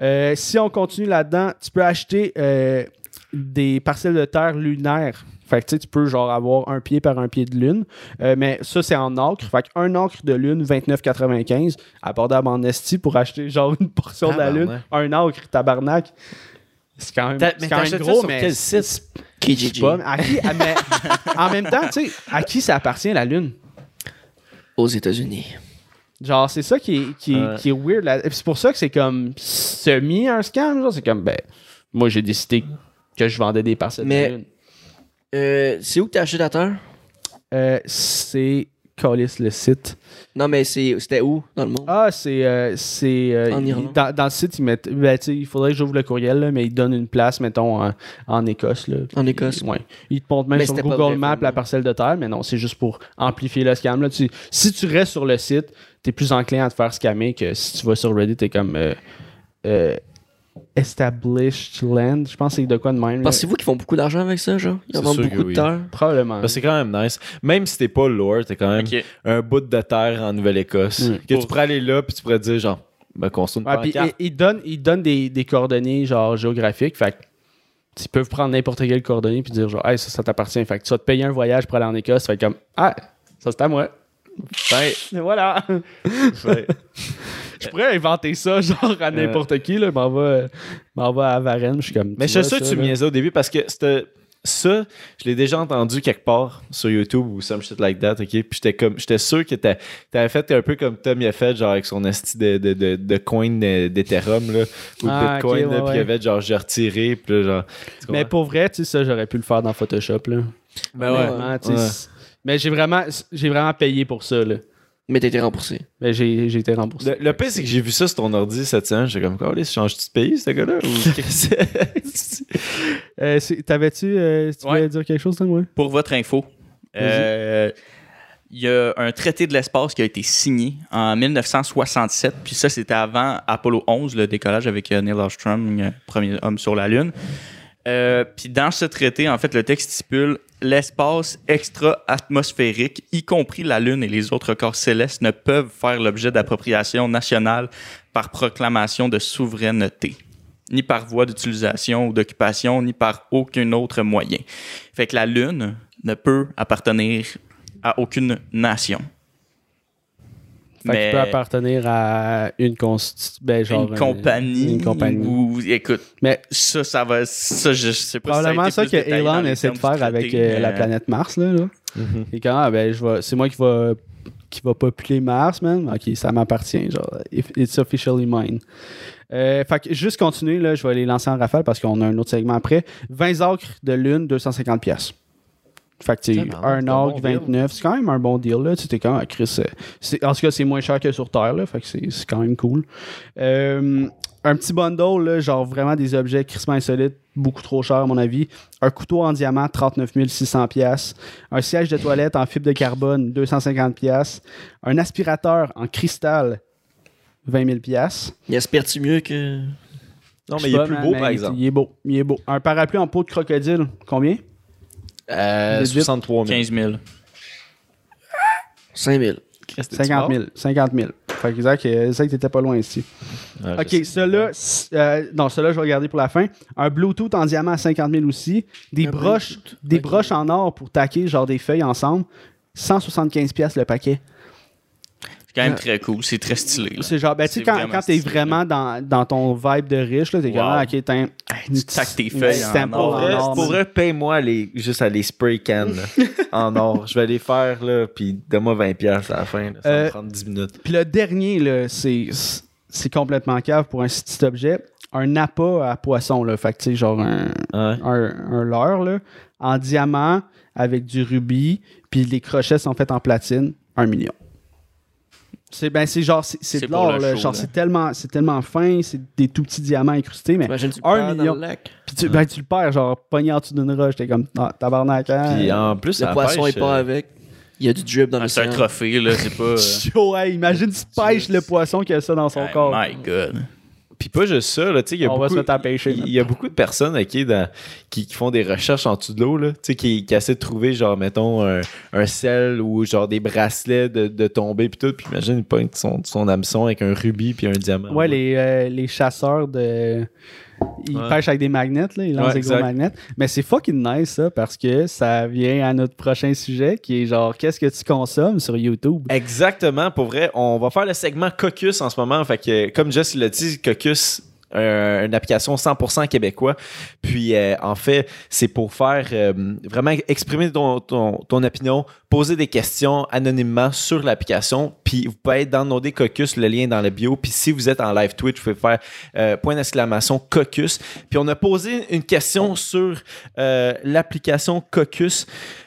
Euh, si on continue là-dedans, tu peux acheter euh, des parcelles de terre lunaires. Fait que tu sais, tu peux genre avoir un pied par un pied de lune. Euh, mais ça, c'est en acre. Fait qu'un acre de lune, 29,95, abordable en esti pour acheter genre une portion de la lune. Un acre, tabarnak. C'est quand même, mais quand même gros, sur mais quel c'est- site? je sais KGG. pas, mais à qui, à- mais en même temps, tu sais, à qui ça appartient la Lune? Aux États-Unis. Genre, c'est ça qui est, qui est weird. là. Et C'est pour ça que c'est comme semi un scam. Genre, c'est comme, ben, moi, j'ai décidé que je vendais des parcelles Mais- de la Lune. Euh, c'est où que t'as acheté la terre? Euh, c'est Callis, le site. Non, mais c'est- c'était où dans le monde? Ah, c'est. euh, c'est euh, En il- Irlande. dans, dans le site, ils mettent. Ben, tu sais, il faudrait que j'ouvre le courriel, là, mais ils donnent une place, mettons, en, en Écosse. Là. En Écosse. Ouais. Ils te montrent même Mais sur Google vrai, Maps la parcelle de terre, mais non, c'est juste pour amplifier le scam. Là. Tu- si tu restes sur le site, t'es plus enclin à te faire scammer que si tu vas sur Reddit, t'es comme. euh, euh, Established Land. Je pense que c'est de quoi de même. Pensez-vous qu'ils font beaucoup d'argent avec ça, genre? Ils en vendent beaucoup de terre. Probablement. Ben, c'est quand même nice. Même si t'es pas lourd, t'es quand même un bout de terre en Nouvelle-Écosse. Mm. Que tu pourrais aller là, puis tu pourrais dire, genre, ben, construire une Ouais, puis pancarte. il, il donne, il donne des, des coordonnées genre géographiques. Fait que ils peuvent prendre n'importe quelle coordonnée puis dire genre hey, ça, ça t'appartient. Fait que tu vas te payer un voyage pour aller en Écosse. Fait comme Ah, ça c'est à moi. Ben, voilà. [LAUGHS] ben, Je pourrais inventer ça [LAUGHS] genre à n'importe qui. Là. Je m'en vais, euh, m'en vais à Varennes. Je suis comme. Mais je suis sûr que tu me au début parce que c'était. Ça, je l'ai déjà entendu quelque part sur YouTube ou some shit like that, ok? Puis j'étais comme, j'étais sûr que t'a- t'avais fait un peu comme Tom a fait, genre avec son esti de, de, de, de coin de- d'Ethereum, là, ou de Ah, Bitcoin, ok, là, ouais, puis il ouais. avait genre, j'ai retiré, puis là, genre. Mais pour vrai, tu sais, ça, j'aurais pu le faire dans Photoshop. Là. Ben ouais. Honnêtement, tu sais, Ouais. Mais j'ai vraiment, j'ai vraiment payé pour ça. Là. Mais t'as été remboursé. Mais j'ai, j'ai été remboursé. Le, le pire, c'est que j'ai vu ça sur ton ordi cette semaine. J'étais comme, oh, changes-tu de pays, ce gars-là? Ou? [LAUGHS] Euh, T'avais-tu. euh, tu Ouais. voulais dire quelque chose, toi, moi? Pour votre info, euh, il y a un traité de l'espace qui a été signé en 1967, puis ça, c'était avant Apollo 11, le décollage avec euh, Neil Armstrong, premier homme sur la Lune. Euh, puis dans ce traité, en fait, le texte stipule l'espace extra-atmosphérique, y compris la Lune et les autres corps célestes, ne peuvent faire l'objet d'appropriation nationale par proclamation de souveraineté, ni par voie d'utilisation ou d'occupation, ni par aucun autre moyen. Fait que la Lune ne peut appartenir à aucune nation. Fait qu'il peut appartenir à une consti- ben, genre, une euh, compagnie, Une compagnie. ou écoute Mais ça ça va ça je sais pas si probablement a ça, que Elon essaie de faire avec euh, la planète Mars. Là, là. Mhm. Et quand, ah, ben, c'est moi qui va, qui va populer Mars, man. Ok, ça m'appartient. Genre, it's officially mine. Euh, fait que juste continuer, là, je vais les lancer en rafale parce qu'on a un autre segment après. 20 acres de lune, 250 pièces. Fait que, un c'est un bon deal. 29, c'est quand même un bon deal, là. Quand même, Chris, euh, en tout cas, c'est moins cher que sur Terre, là. Fait que c'est c'est quand même cool. Euh, un petit bundle, là, genre vraiment des objets crissement insolites, beaucoup trop cher à mon avis. Un couteau en diamant, 39 600 pièces. Un siège de toilette en fibre de carbone, 250 pièces. Un aspirateur en cristal, 20 000 pièces. Il aspire-tu mieux que. Non, mais il est plus beau, par exemple. Il est beau, il est beau. Un parapluie en peau de crocodile, combien? Euh, Vite, vite. 63 000. 15 000 5000. 50 000. 50 000. Fait que Isaac, euh, Isaac, t'étais pas loin ici. Ouais, Ok, sais. celui-là, c- euh, non, celui-là, je vais garder pour la fin. Un Bluetooth en diamant à 50 000 aussi. Des Un broches, Bluetooth. des broches en or pour taquer, genre des feuilles ensemble. 175 pièces le paquet. C'est quand même très cool c'est très stylé là. C'est genre, ben, tu sais, C'est quand, vraiment quand t'es stylé, vraiment dans, dans ton vibe de riche, là, t'es comme, Wow. ah, ok, t'as un- tu taques tes une feuilles en stamp or. Pour vrai, or, pour man. vrai, paye-moi les, juste à les spray cans là, [LAUGHS] en or. Je vais les faire, là, puis donne-moi 20$ piastres à la fin. là. Ça va Euh, me prendre 10 minutes. Puis le dernier, là, c'est, c'est complètement cave pour un petit objet. Un appât à poisson, là. Fait que, tu sais, genre un, Ouais. un, un leurre, là, en diamant avec du rubis, puis les crochets sont faits en platine, un million. C'est ben c'est genre c'est, c'est C'est de l'or là, genre là. c'est tellement c'est tellement fin, c'est des tout petits diamants incrustés mais Imagine, tu Un perds million. dans le lac. puis tu, ben, tu le perds genre pogné en dessous d'une roche, t'es comme ah, tabarnak. Hein? Puis en plus, Le la poisson pêche, est pas euh, avec. Il y a du drip dans Ah, le c'est un trophée là c'est pas [LAUGHS] euh, imagine tu pêches le poisson qui a ça dans son corps. my god Puis pas juste ça, là, tu sais, il y a On va beaucoup, se mettre à pêcher, il y a beaucoup de personnes, dans- qui, qui font des recherches en dessous de l'eau, là, tu sais, qui, qui essaient de trouver, genre, mettons, un, un sel ou genre des bracelets de, de tomber puis tout, puis imagine, il pointe son, son hameçon avec un rubis puis un diamant. Ouais, les, euh, les chasseurs de. Ouais. pêchent avec des magnets, là, lancent Ouais, des gros magnets. Mais c'est fucking nice, ça, parce que ça vient à notre prochain sujet qui est genre, qu'est-ce que tu consommes sur YouTube? Exactement, pour vrai. On va faire le segment Caucus en ce moment. Fait que, comme Jess l'a dit, Caucus, euh, une application 100% québécois. Puis, euh, en fait, c'est pour faire euh, vraiment exprimer ton, ton, ton opinion, poser des questions anonymement sur l'application. Puis, vous pouvez downloader Caucus, le lien est dans le bio. Puis, si vous êtes en live Twitch, vous pouvez faire euh, point d'exclamation Caucus. Puis, on a posé une question sur euh, l'application Caucus.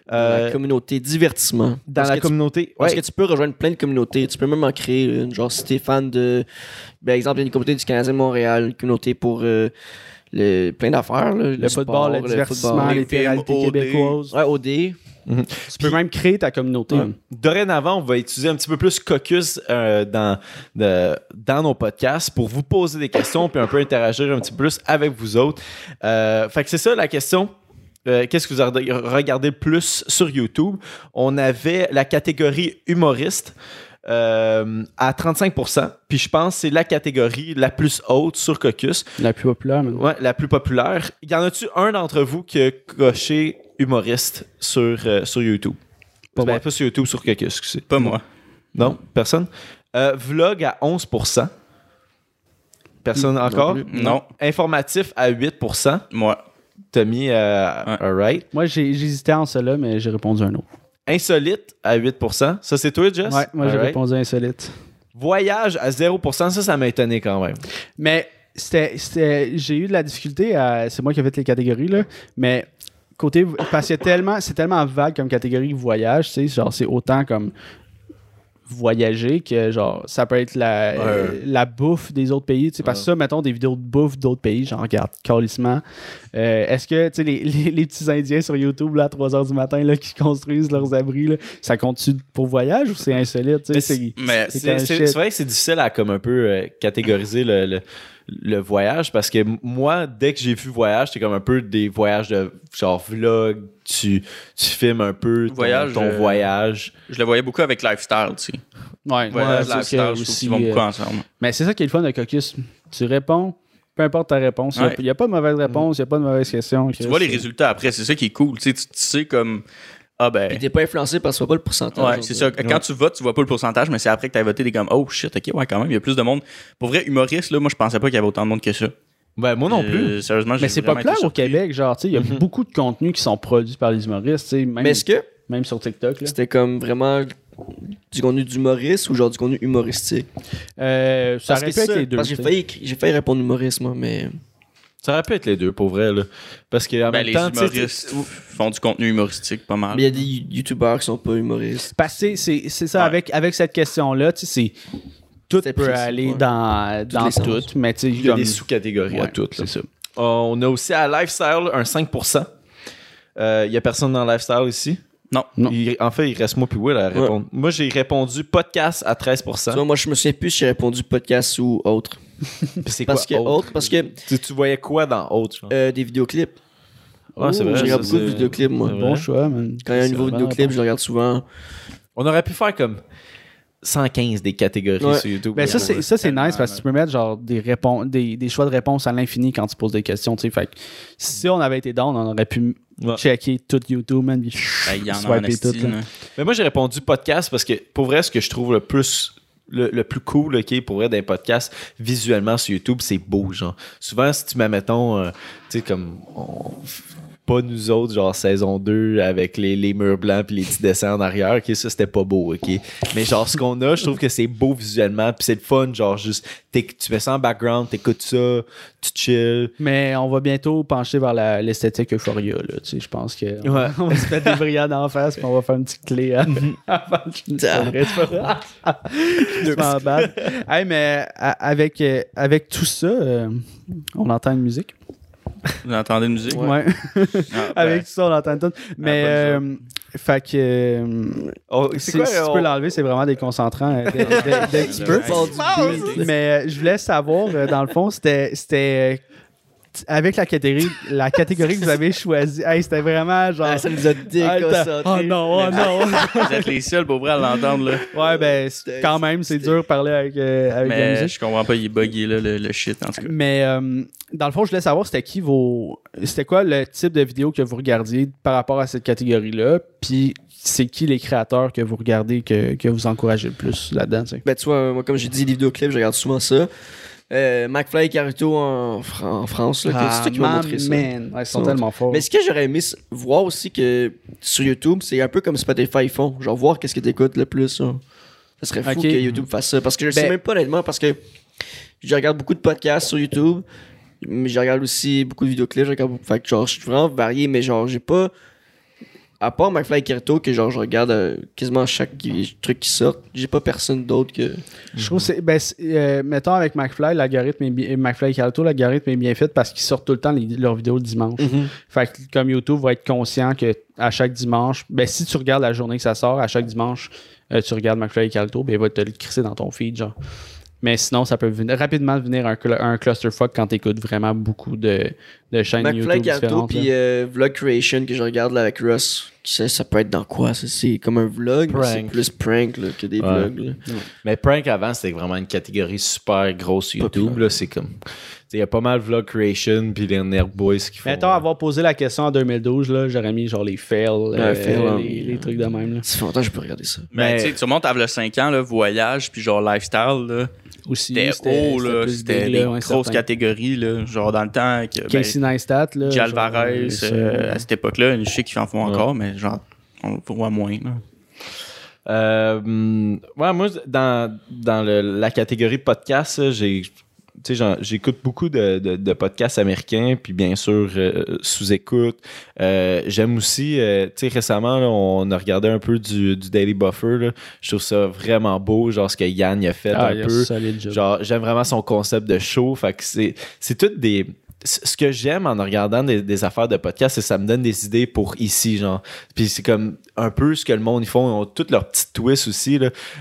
Dans euh, la communauté divertissement. dans Parce la que tu- communauté. Parce Ouais. que tu peux rejoindre plein de communautés. Tu peux même en créer une. Genre, si t'es fan de. Par exemple, il y a une communauté du Canadien de Montréal, une communauté pour euh, le, plein d'affaires. Le, football, sport, le divertissement, football. les réalités québécoises. Ouais, OD. Mhm. Tu peux même créer ta communauté. Ouais. Dorénavant, on va utiliser un petit peu plus Caucus euh, dans, de- dans nos podcasts pour vous poser des questions puis un peu interagir un petit peu plus avec vous autres. Euh, fait que c'est ça la question. Euh, Qu'est-ce que vous avez regardé le plus sur YouTube? On avait la catégorie humoriste euh, à 35%. Puis je pense que c'est la catégorie la plus haute sur Caucus. La plus populaire. mais- Ouais, la plus populaire. Y en a-tu un d'entre vous qui a coché humoriste sur, euh, sur YouTube? Pas Ben, moi. pas sur YouTube, sur excusez. Pas moi. Non, personne. Euh, vlog à 11%. Personne encore? plus. Non. Informatif à 8%. Moi. Tommy, euh, Ouais. alright. Moi, j'ai- j'hésitais en cela, mais j'ai répondu un autre. Insolite à 8%. Ça, c'est toi, Jess? Ouais, moi, j'ai Alright. répondu insolite. Voyage à 0%. Ça, ça m'a étonné quand même. Mais c'était, c'était- j'ai eu de la difficulté à. C'est moi qui ai fait les catégories, là. Mais côté. Parce que tellement, c'est tellement vague comme catégorie voyage, tu sais. Genre, c'est autant comme voyager que genre ça peut être la, Ouais. la bouffe des autres pays tu sais parce que ça mettons des vidéos de bouffe d'autres pays j'en regarde calissement Euh, est-ce que tu sais les, [LAUGHS] les, les petits indiens sur YouTube là à 3h du matin là qui construisent leurs abris là, ça compte-tu pour voyage ou c'est insolite tu sais, Mais c'est- vrai que c'est difficile à comme un peu euh, catégoriser le, le, le voyage parce que moi, dès que j'ai vu voyage, c'est comme un peu des voyages de genre vlog, tu, tu filmes un peu ton Voyage, ton euh, voyage. je le voyais beaucoup avec lifestyle, tu sais. ouais, Voyage, ouais, c'est lifestyle, je aussi, vont beaucoup euh, ensemble. Mais c'est ça qui est le fun de Caucus. Tu réponds, peu importe ta réponse. Ouais. Il n'y a pas de mauvaise réponse, il n'y a pas de mauvaise question. Tu vois les résultats après, c'est ça qui est cool. Tu sais, tu, tu sais comme. Ah ben. Puis t'es pas influencé parce que tu vois pas le pourcentage. Ouais, c'est ça. Quand tu votes, tu vois pas le pourcentage, mais c'est après que t'as voté, t'es comme, oh shit, ok, ouais, quand même, il y a plus de monde. Pour vrai, humoriste, là, moi, je pensais pas qu'il y avait autant de monde que ça. Ben, moi non plus. Euh, sérieusement, j'ai Mais c'est populaire été au. Québec, genre, tu sais, il y a beaucoup de contenus qui sont produits par les humoristes, tu sais, même, Mais est-ce que même sur TikTok. Là. c'était comme vraiment du contenu d'humoriste ou genre du contenu humoristique? Euh, ça Parce aurait que pu être ça- les deux. Parce que tu j'ai sais. failli, écri- j'ai failli répondre humoriste, moi, mais. Ça aurait pu être les deux, pour vrai. Là. Parce que en Ben, même les temps, humoristes font du contenu humoristique pas mal. Mais il y a des youtubeurs qui sont pas humoristes. Parce que c'est c'est ça, Ouais. avec, avec cette question-là, tu sais, c'est. Tout C'est peut précis, aller ouais. dans, dans tout, mais tu sais, il y a comme- des sous-catégories à Ouais, là. C'est ça. On a aussi à Lifestyle un 5%. Euh, Il y a personne dans Lifestyle ici? Non. Non. Il- en fait, il reste moi puis Will à répondre. Moi, j'ai répondu podcast à 13%. Tu vois, moi, je me souviens plus si j'ai répondu podcast ou autre. Puis c'est quoi Parce que autre? autre, parce que Tu, tu voyais quoi dans autre? euh, des vidéoclips. Ouais, c'est Oh, vrai. Je regarde beaucoup de c'est- vidéoclips, moi. c'est Bon choix, man. Quand il y a un C'est nouveau vidéoclip, bon. je le regarde souvent. On aurait pu faire comme 115 des catégories Ouais. sur YouTube. Ben ça, c'est, ça, c'est nice parce que tu peux mettre genre des, répon- des, des choix de réponse à l'infini quand tu poses des questions. Fait que si on avait été down, on aurait pu Ouais. checker tout YouTube, man. puis Ben, Il y en a en swiper esti, tout, là. Mais moi, j'ai répondu podcast parce que pour vrai, ce que je trouve le plus. Le, plus cool, OK, pour vrai, d'un podcast, visuellement sur YouTube, c'est beau, genre. Souvent, si tu mets, mettons, euh, tu sais, comme. Pas nous autres, genre saison 2, avec les, les murs blancs puis les petits dessins en arrière, OK, ça, c'était pas beau, OK? Mais genre, ce qu'on a, je trouve que c'est beau visuellement, puis c'est le fun, genre, juste, tu mets ça en background, t'écoutes ça, tu chill. Mais on va bientôt pencher vers l'esthétique Euphoria. Là, tu sais, je pense que Ouais. on va se mettre des brillades en face puis on va faire une petite clé à- [LAUGHS] avant que je. [LAUGHS] Je m'en. Hey, mais avec, euh, avec tout ça, euh, on entend une musique. Vous entendez une musique? Ouais. Ah, [LAUGHS] ben, avec tout ça, on entend tout. Mais, bonne euh, fait que. euh, Oh, si, quoi, si tu on- peux l'enlever, c'est vraiment déconcentrant euh, dès, dès- dès que tu [LAUGHS] peux. Mais euh, je voulais savoir, euh, dans le fond, c'était c'était, euh, avec la catégorie, la catégorie que vous avez choisie. Hey, c'était vraiment genre. Ah, ça nous a Ah, déconcentré. oh non, oh non. Vous êtes les seuls pour vrai à l'entendre, là. ouais, ben, quand même, c'est dur de parler avec, euh, avec la Mais musique. je comprends pas, il est buggé, là, le, le shit, en tout cas. Mais euh, dans le fond, je voulais savoir c'était qui vos. C'était quoi le type de vidéo que vous regardiez par rapport à cette catégorie-là? Puis c'est qui les créateurs que vous regardez que, que vous encouragez le plus là-dedans? tu sais? Ben, tu vois, moi, comme j'ai dit, les vidéoclips, je regarde souvent ça. Euh, McFly et Carito en, Fran- en France, là, que- c'est toi qui m'as Ah, montré ça. man. Ouais, ils sont Ça. tellement forts. Mais ce que j'aurais aimé s- voir aussi que sur YouTube, c'est un peu comme Spotify font. Genre voir qu'est-ce que t'écoutes le plus. là. Ça serait fou Ok. que YouTube fasse ça. Parce que je sais Ben- même pas honnêtement, parce que je regarde beaucoup de podcasts sur YouTube, mais je regarde aussi beaucoup de vidéoclips. Je regarde beaucoup- Fait que genre, je suis vraiment varié, mais genre, j'ai pas à part McFly et Carito, que genre je regarde euh, quasiment chaque qui- truc qui sort, j'ai pas personne d'autre que. Je trouve que c'est. Ben, euh, mettons avec McFly, l'algorithme est bien. McFly et Carlito, l'algorithme est bien fait parce qu'ils sortent tout le temps les- leurs vidéos le dimanche. Fait que comme YouTube va être conscient que à chaque dimanche, ben si tu regardes la journée que ça sort, à chaque dimanche, euh, tu regardes McFly et Carlito, ben il va te le crisser dans ton feed, genre. Mais sinon, ça peut venir- rapidement devenir un, cl- un clusterfuck quand tu écoutes vraiment beaucoup de, de chaînes YouTube différentes. puis euh, Vlog Creation que je regarde là avec Russ. Sait, ça peut être dans quoi ça? C'est comme un vlog, c'est Prank. plus prank là, que des Ouais. vlogs. là? Mais prank avant, c'était vraiment une catégorie super grosse YouTube. Là, c'est comme. Il y a pas mal Vlog Creation puis les Nerd Boys qui font. Mettons avoir posé la question en 2012, là, j'aurais mis genre les fails, euh, fails, hein. les, les trucs de même. Là. Ça fait longtemps que je peux regarder ça. Mais Mais- tu sais, tu remontes à le 5 ans, là, voyage, puis genre lifestyle, là. Aussi, C'était haut, là. C'était des grosses certain. catégories, là. Genre dans le temps que. ben, Casey Neistat, là. Genre, Alvarez, ça, euh, à cette époque-là, je sais qu'ils en font Ouais. encore, mais genre, on le voit moins, là. Euh, ouais, moi, dans, dans le- la catégorie podcast, j'ai. Tu sais, j'en- J'écoute beaucoup de, de- de podcasts américains, puis bien sûr, euh, sous-écoute. Euh, J'aime aussi, euh, tu sais, récemment, là, on a regardé un peu du, du Daily Buffer. là. Je trouve ça vraiment beau, genre ce que Yann a fait Ah, un peu. Genre, j'aime vraiment son concept de show. Fait que c'est, c'est toutes des. Ce que j'aime en regardant des, affaires de podcast, c'est que ça me donne des idées pour ici, genre. Puis c'est comme un peu ce que le monde ils font. Ils ont toutes leurs petites twists aussi.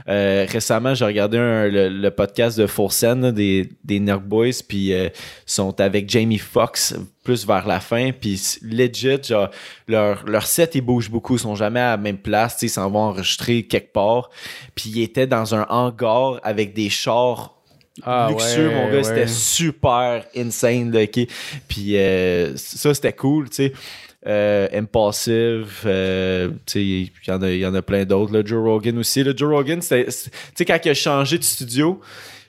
Euh, récemment, j'ai regardé le, podcast de là, des, des Nerd Boys, puis euh, sont avec Jamie Foxx plus vers la fin. Puis legit, genre, leur, leur set, ils bougent beaucoup. Ils sont jamais à la même place. Ils s'en vont enregistrer quelque part. Puis ils étaient dans un hangar avec des chars Ah, luxueux, ouais, mon gars, ouais. c'était super insane, là, ok? Puis euh, ça, c'était cool, tu sais. Euh, Impulsive, euh, il y, en a- y en a plein d'autres. là. Joe Rogan aussi. là. Joe Rogan, tu sais, quand il a changé de studio,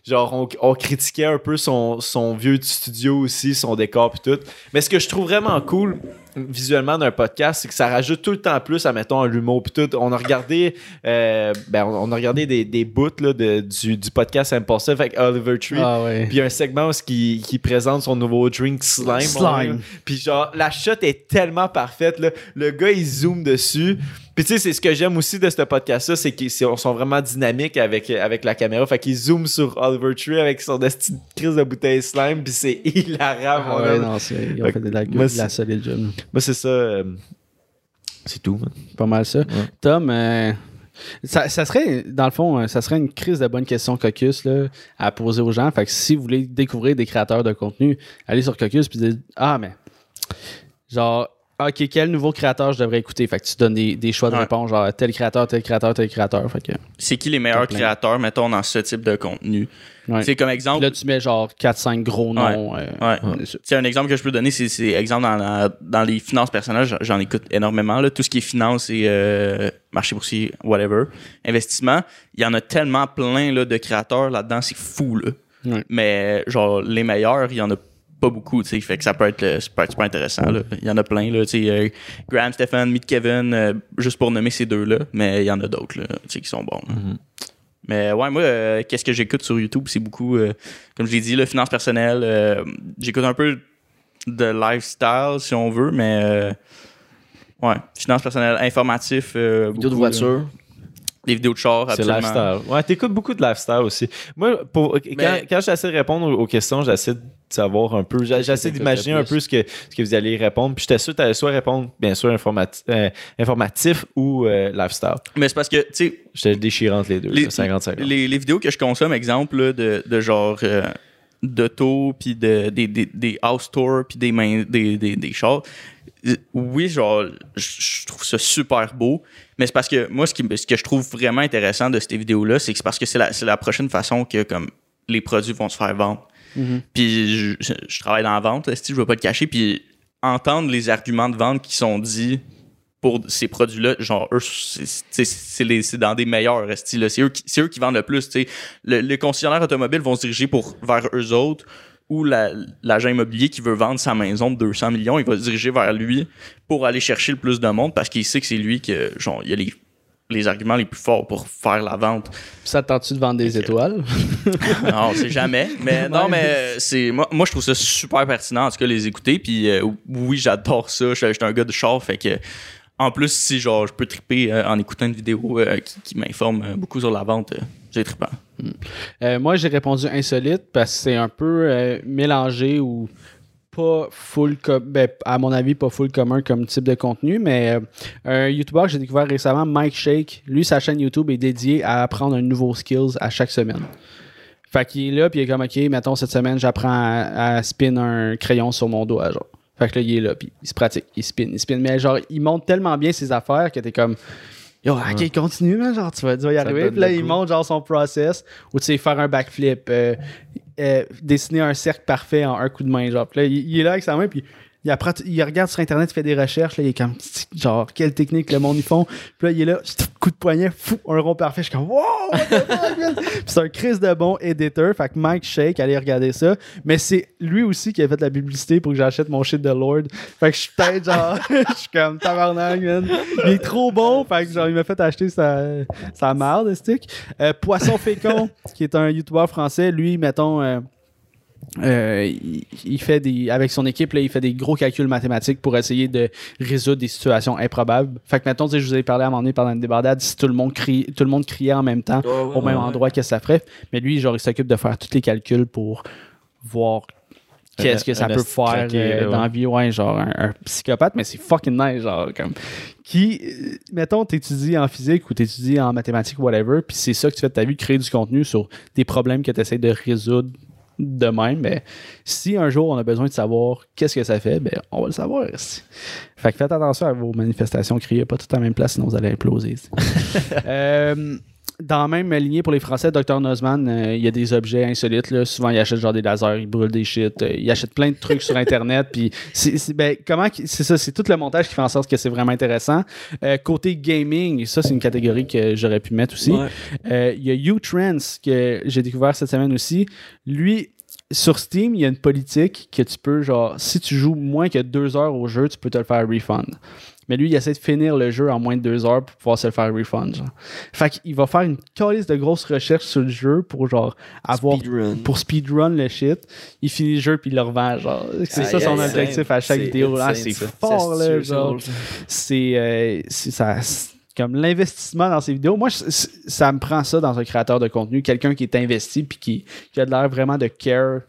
genre, on, on critiquait un peu son, son vieux studio aussi, son décor puis tout. Mais ce que je trouve vraiment cool visuellement d'un podcast, c'est que ça rajoute tout le temps plus à, mettons, l'humour puis tout. On a regardé, euh, ben, on, on a regardé des, des bouts là, de, du, du podcast Impulsive avec Oliver Tree. Ah, ouais. Puis un segment où qui, qui présente son nouveau drink Slime. Slime. Puis genre, la shot est tellement parfaite. Là. Le gars, il zoome dessus. Puis tu sais, c'est ce que j'aime aussi de ce podcast-là, c'est qu'ils sont vraiment dynamiques avec, avec la caméra. Fait qu'ils zooment sur Oliver Tree avec son petite crise de bouteille Slime. Puis c'est [LAUGHS] hilarant, Ah, ouais, non, c'est, ils ont Fait fait de la, moi, de la solide job. Moi, c'est ça. euh, c'est tout, man. Pas mal ça. Tom, euh, ça, ça serait, dans le fond, euh, ça serait une crise de bonne question Caucus là, à poser aux gens. Fait que si vous voulez découvrir des créateurs de contenu, allez sur Caucus puis dites Ah, mais genre, OK, quel nouveau créateur je devrais écouter? Fait que tu donnes des, des choix de Ouais. réponse, genre tel créateur, tel créateur, tel créateur. Fait que, C'est qui les meilleurs créateurs, mettons, dans ce type de contenu? ouais. C'est comme Puis exemple. là, tu mets genre 4-5 gros noms. euh, Ouais. un exemple que je peux donner, c'est, c'est exemple dans, la- dans les finances personnelles, j'en- écoute énormément. Là. Tout ce qui est finance et euh, marché boursier, whatever, investissement, il y en a tellement plein là, de créateurs là-dedans, c'est fou. Là. Mais genre, les meilleurs, il y en a pas beaucoup, tu sais, fait que ça peut être, être super intéressant. là. Il y en a plein, là, tu sais, euh, Graham, Stephen, Meet Kevin, euh, juste pour nommer ces deux-là, mais il y en a d'autres, là, tu sais, qui sont bons. là. Mais ouais, moi, euh, qu'est-ce que j'écoute sur YouTube, c'est beaucoup, comme je l'ai dit, le finance personnelle. j'écoute un peu de lifestyle, si on veut, mais ouais, finance personnelle, informatif. euh, Vidéo de voiture. Des vidéos de char, C'est absolument. lifestyle. Ouais, t'écoutes beaucoup de lifestyle aussi. Moi, pour, quand, Mais- quand j'essaie de répondre aux, questions, j'essaie de savoir un peu, j'essaie d'imaginer un peu ce que, ce que vous allez répondre. Puis j'étais sûr que t'allais soit répondre, bien sûr, euh, informatif ou euh, lifestyle. Mais c'est parce que, tu sais, J'étais déchirant entre les deux, Les- là, 50-50. les, les vidéos que je consomme, exemple, là, de, de genre euh, d'auto, puis de, des, des, des house tours, puis des, mains, des, des, des chars, oui, genre, je trouve ça super beau, mais c'est parce que moi, ce, qui, ce que je trouve vraiment intéressant de ces vidéos-là, c'est que c'est parce que c'est la, prochaine façon que comme les produits vont se faire vendre. Puis je, travaille dans la vente, je veux pas te cacher, puis entendre les arguments de vente qui sont dits pour ces produits-là, genre, eux, c'est- dans des meilleurs. C'est eux, qui- c'est eux qui vendent le plus. Le- les concessionnaires automobiles vont se diriger pour, vers eux autres, ou la- l'agent immobilier qui veut vendre sa maison de 200 millions, il va se diriger vers lui pour aller chercher le plus de monde parce qu'il sait que c'est lui que, genre, il a les, les arguments les plus forts pour faire la vente. Ça te tente-tu de vendre des étoiles? [LAUGHS] non, c'est jamais. Mais [LAUGHS] non, mais c'est moi, moi je trouve ça super pertinent en tout cas les écouter. Puis euh, oui, j'adore ça. Je je suis un gars de char, fait que en plus, si genre je peux triper euh, en écoutant une vidéo euh, qui, qui m'informe euh, beaucoup sur la vente, euh, j'ai trippant. Euh, moi, j'ai répondu insolite parce que c'est un peu euh, mélangé ou pas full, ben, à mon avis, pas full commun comme type de contenu, mais euh, un YouTuber que j'ai découvert récemment, Mike Shake, lui, sa chaîne YouTube est dédiée à apprendre un nouveau skills à chaque semaine. Fait qu'il est là, puis il est comme, OK, mettons, cette semaine, j'apprends à, à spin un crayon sur mon doigt, genre. Fait que là, il est là, puis il se pratique, il spin, il spin. Mais genre, il montre tellement bien ses affaires que t'es comme, Yo, ok, continue, man, genre, tu vas, tu vas y arriver. Puis là, il montre, genre, son process, ou tu sais, faire un backflip, euh, euh, dessiner un cercle parfait en un coup de main, genre. Puis là, il, il est là avec sa main, puis il, apprend, il regarde sur Internet, il fait des recherches, là, il est comme, genre, quelle technique le monde ils font. Puis là, il est là, coup de poignet, fou, un rond parfait. Je suis comme, wow, what the fuck, man? [LAUGHS] Puis c'est un Chris de bon éditeur. Fait que Mike Shake, allez regarder ça. Mais c'est lui aussi qui a fait la publicité pour que j'achète mon shit de Lord. Fait que je suis peut-être genre, [LAUGHS] je suis comme tabarnak, man. Il est trop bon. Fait que genre, il m'a fait acheter sa, sa marde, stick. Euh, Poisson Fécond, qui est un YouTuber français, lui, mettons, euh, euh, il, il fait des avec son équipe là, il fait des gros calculs mathématiques pour essayer de résoudre des situations improbables. Fait que sais, je vous ai parlé à un moment donné pendant une débardade, si tout le monde crie, tout le monde criait en même temps au même endroit, qu'est-ce que ça ferait Mais lui, genre, il s'occupe de faire tous les calculs pour voir qu'est-ce que ça un peut faire euh, là, dans la vie, ouais, genre un, un psychopathe, mais c'est fucking nice, genre comme. Qui, euh, mettons, t'étudies en physique ou t'étudies en mathématiques, whatever, puis c'est ça que tu fais de ta vie, créer du contenu sur des problèmes que tu essaies de résoudre de même, mais si un jour on a besoin de savoir qu'est-ce que ça fait, ben on va le savoir. Fait que faites attention à vos manifestations, criez pas tout à la même place, sinon vous allez imploser. [LAUGHS] Euh, dans la même lignée pour les Français, Dr Nozman, euh, il y a des objets insolites. Là. Souvent, il achète genre des lasers, il brûle des shit, euh, il achète plein de trucs sur Internet. Puis c'est, ben, comment c'est ça, c'est tout le montage qui fait en sorte que c'est vraiment intéressant. Euh, côté gaming, ça c'est une catégorie que j'aurais pu mettre aussi. Ouais. Il y a U-Trends que j'ai découvert cette semaine aussi. Lui, sur Steam, il y a une politique que tu peux, genre, si tu joues moins que deux heures au jeu, tu peux te le faire refund. Mais lui, il essaie de finir le jeu en moins de deux heures pour pouvoir se le faire refund. Genre. Fait qu'il va faire une calice de grosses recherches sur le jeu pour, genre, avoir. Speedrun. Pour speedrun le shit. Il finit le jeu puis il le revend. Genre. C'est ça son objectif à chaque vidéo. Ah, c'est fort, là. c'est ça. euh, comme l'investissement dans ces vidéos moi je- ça me prend ça dans un créateur de contenu quelqu'un qui est investi puis qui, qui a de l'air vraiment de care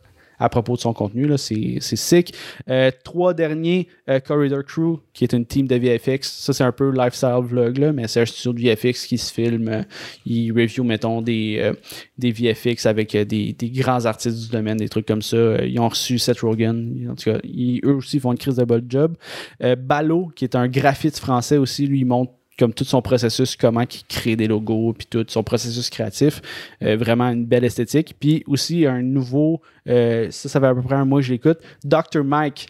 à propos de son contenu c'est sick. Euh, trois derniers euh, Corridor Crew qui est une team de VFX ça c'est un peu lifestyle vlog là mais c'est un studio de VFX qui se filme euh, ils review mettons des VFX avec des, grands artistes du domaine des trucs comme ça. Ils ont reçu Seth Rogen. En tout cas ils- eux aussi font une crise de bol job. Ballot, qui est un graphiste français aussi, lui, il montre comme tout son processus, comment il crée des logos, puis tout son processus créatif. Euh, vraiment une belle esthétique. Puis aussi un nouveau, euh, ça, ça fait à peu près un mois que je l'écoute, Dr. Mike.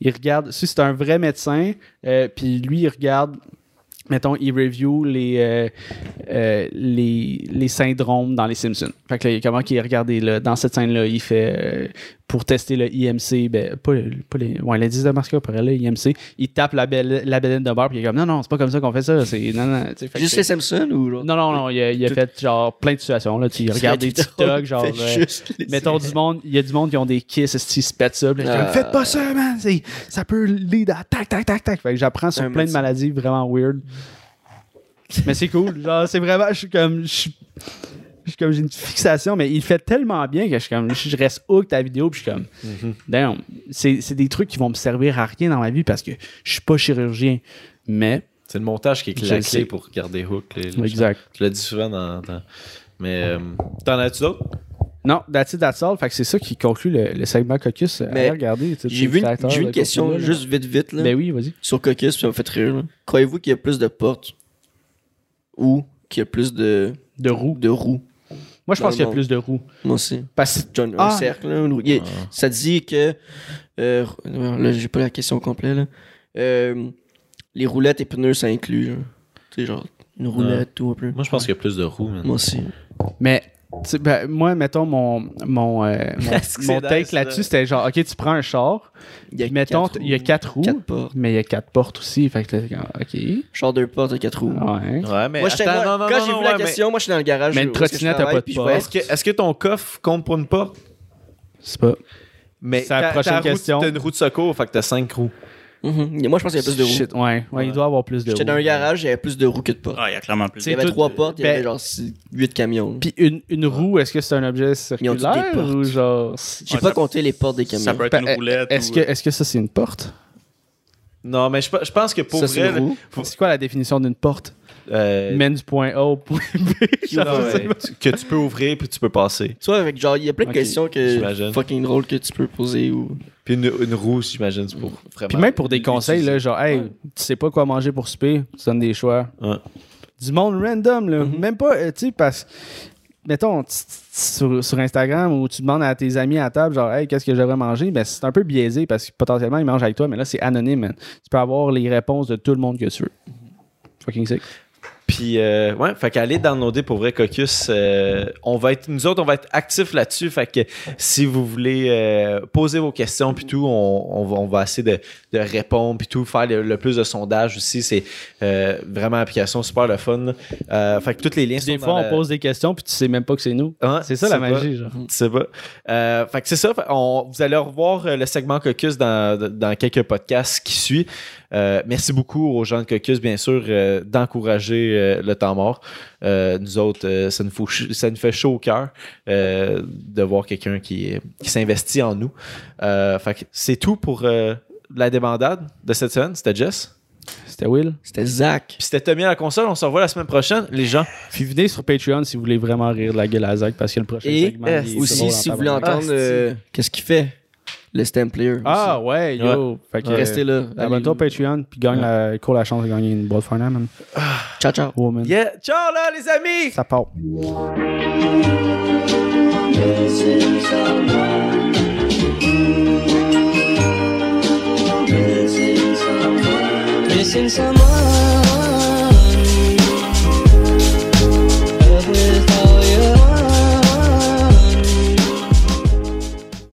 Il regarde, si c'est un vrai médecin, euh, puis lui, il regarde, mettons, il review les, les, les syndromes dans les Simpsons. Fait que là, comment qu'il regardé là, dans cette scène-là, il fait pour tester le IMC, ben, pas, le- pas les, ouais, l'indice de Masca, pour là, IMC, il tape la, belle, la bedaine de beurre, puis il est comme non, non, c'est pas comme ça qu'on fait ça. C'est, non, non, fait Juste les Simpsons ou genre? non, non, non, il a, il a fait genre plein de situations. Là, tu regardes des TikTok, genre. Euh, Mettons du monde, il y a du monde qui ont des kiss, qui se pètent ça. puis là, Ah. Faites pas ça, man! c'est- Ça peut lead à tac, tac, tac, tac. Fait que j'apprends sur Un plein de maladies vraiment weird. Mais c'est cool. Genre, c'est vraiment, je suis comme, je suis- je suis comme, j'ai une fixation, mais il fait tellement bien que je suis comme, je reste hooked à la vidéo, puis je suis comme, damn, c'est c'est des trucs qui vont me servir à rien dans ma vie parce que je suis pas chirurgien. Mais, C'est le montage qui est la clé pour garder Hook. les- les- exact. Je le dis souvent dans. dans- Mais euh, t'en as-tu d'autres? Non, that's it, that's all. Fait que c'est ça qui conclut le, le segment Caucus. Mais Allez regarder. tous J'ai vu une, j'ai vu une question là. juste vite, vite, là, Ben oui, vas-y. sur Caucus, puis ça m'a fait rire. Croyez-vous qu'il y a plus de portes ou qu'il y a plus de, De roues. de roues? Moi, je pense qu'il y a plus de roues. Moi aussi. Parce John, un Ah. cercle, là, une roue. Il y a- Ça dit que. euh, là, j'ai pas la question au complet, là. Euh, les roulettes et pneus, ça inclut. Tu sais, genre, une roulette ou un peu. Moi, je pense qu'il y a plus de roues, man. Moi aussi. Mais ben, moi, mettons, mon, mon, euh, [LAUGHS] mon, take là-dessus, là? c'était genre, OK, tu prends un char, Il y a mettons, il y a quatre roues, Quatre portes. mais il y a quatre portes aussi. Fait que là, OK. Char deux portes et quatre roues. Ouais. Ouais, mais. Moi, j'étais- attends, moi, non, non, quand j'ai vu la mais question, moi, je suis dans le garage. Mais une trottinette travaille, pas de porte. Est-ce que, ton coffre compte pour une porte? C'est pas. Mais C'est la ta- prochaine ta roue, question. T'as une roue de secours, fait que t'as cinq roues. Mhm. Moi, je pense qu'il y a plus de roues. Shit, ouais, ouais, il doit avoir plus de J'étais dans roues. un garage, il y avait plus de roues que de portes. Ah, il y a clairement plus. Il y avait trois portes, il y ben- avait genre 8 camions. Puis une, une roue, est-ce que c'est un objet circulaire ou genre. J'ai Ouais, pas ça- compté les portes des camions. Ça peut être Ben, une roulette. Est-ce ou- que, est-ce que ça c'est une porte? Non, mais je, pe- je pense que pour Ça, vrai. C'est quoi la définition d'une porte? Euh, Mène du point A au point B. [LAUGHS] non, ouais, tu- que tu peux ouvrir puis tu peux passer. Tu vois, avec genre, il y a plein de questions que fucking drôles que tu peux poser ou. Puis une, une roue, j'imagine, c'est pour vraiment. Puis même pour des conseils, là, genre, hey, tu sais pas quoi manger pour souper, tu donnes des choix. Ouais. Du monde random, là. Mhm. Même pas, euh, tu sais, parce mettons, sur, sur Instagram où tu demandes à tes amis à table, genre, hey, qu'est-ce que j'aimerais manger? Ben, c'est un peu biaisé parce que potentiellement, ils mangent avec toi, mais là, c'est anonyme, man. Tu peux avoir les réponses de tout le monde que tu veux. Fucking sick. Puis, euh, ouais, fait qu'aller downloader pour vrai Caucus, euh, on va être, nous autres, on va être actifs là-dessus. Fait que si vous voulez euh, poser vos questions, puis tout, on, on va, on va essayer de, de répondre, puis tout, faire le, le plus de sondages aussi. C'est euh, vraiment application super le fun. fait que tous les liens sont Des fois, on la- pose des questions puis tu sais même pas que c'est nous. Ouais, C'est ça la magie, genre. Sais pas. Fait que c'est ça. On- vous allez revoir le segment Caucus dans, dans quelques podcasts qui suivent. Euh, merci beaucoup aux gens de Caucus, bien sûr, euh, d'encourager euh, le temps mort. Euh, nous autres, euh, ça, nous faut ch- ça nous fait chaud au cœur euh, de voir quelqu'un qui, qui s'investit en nous. Euh, fait que c'est tout pour euh, la débandade de cette semaine. C'était Jess. C'était Will. C'était Zach. Puis c'était Tommy à la console. On se revoit la semaine prochaine, les gens. Puis venez sur Patreon si vous voulez vraiment rire de la gueule à Zach parce que le prochain Et segment. est aussi, si vous voulez entendre Ah, euh, qu'est-ce qu'il fait, le stem player. Ah ouais, yo. Fait que. Restez là. Abonne-toi au. Patreon puis gagne la, cours la chance de gagner une boîte Farnham, man. [SIGHS] Ciao, ciao. Woman. Yeah. Ciao là, les amis! Ça part. Missing someone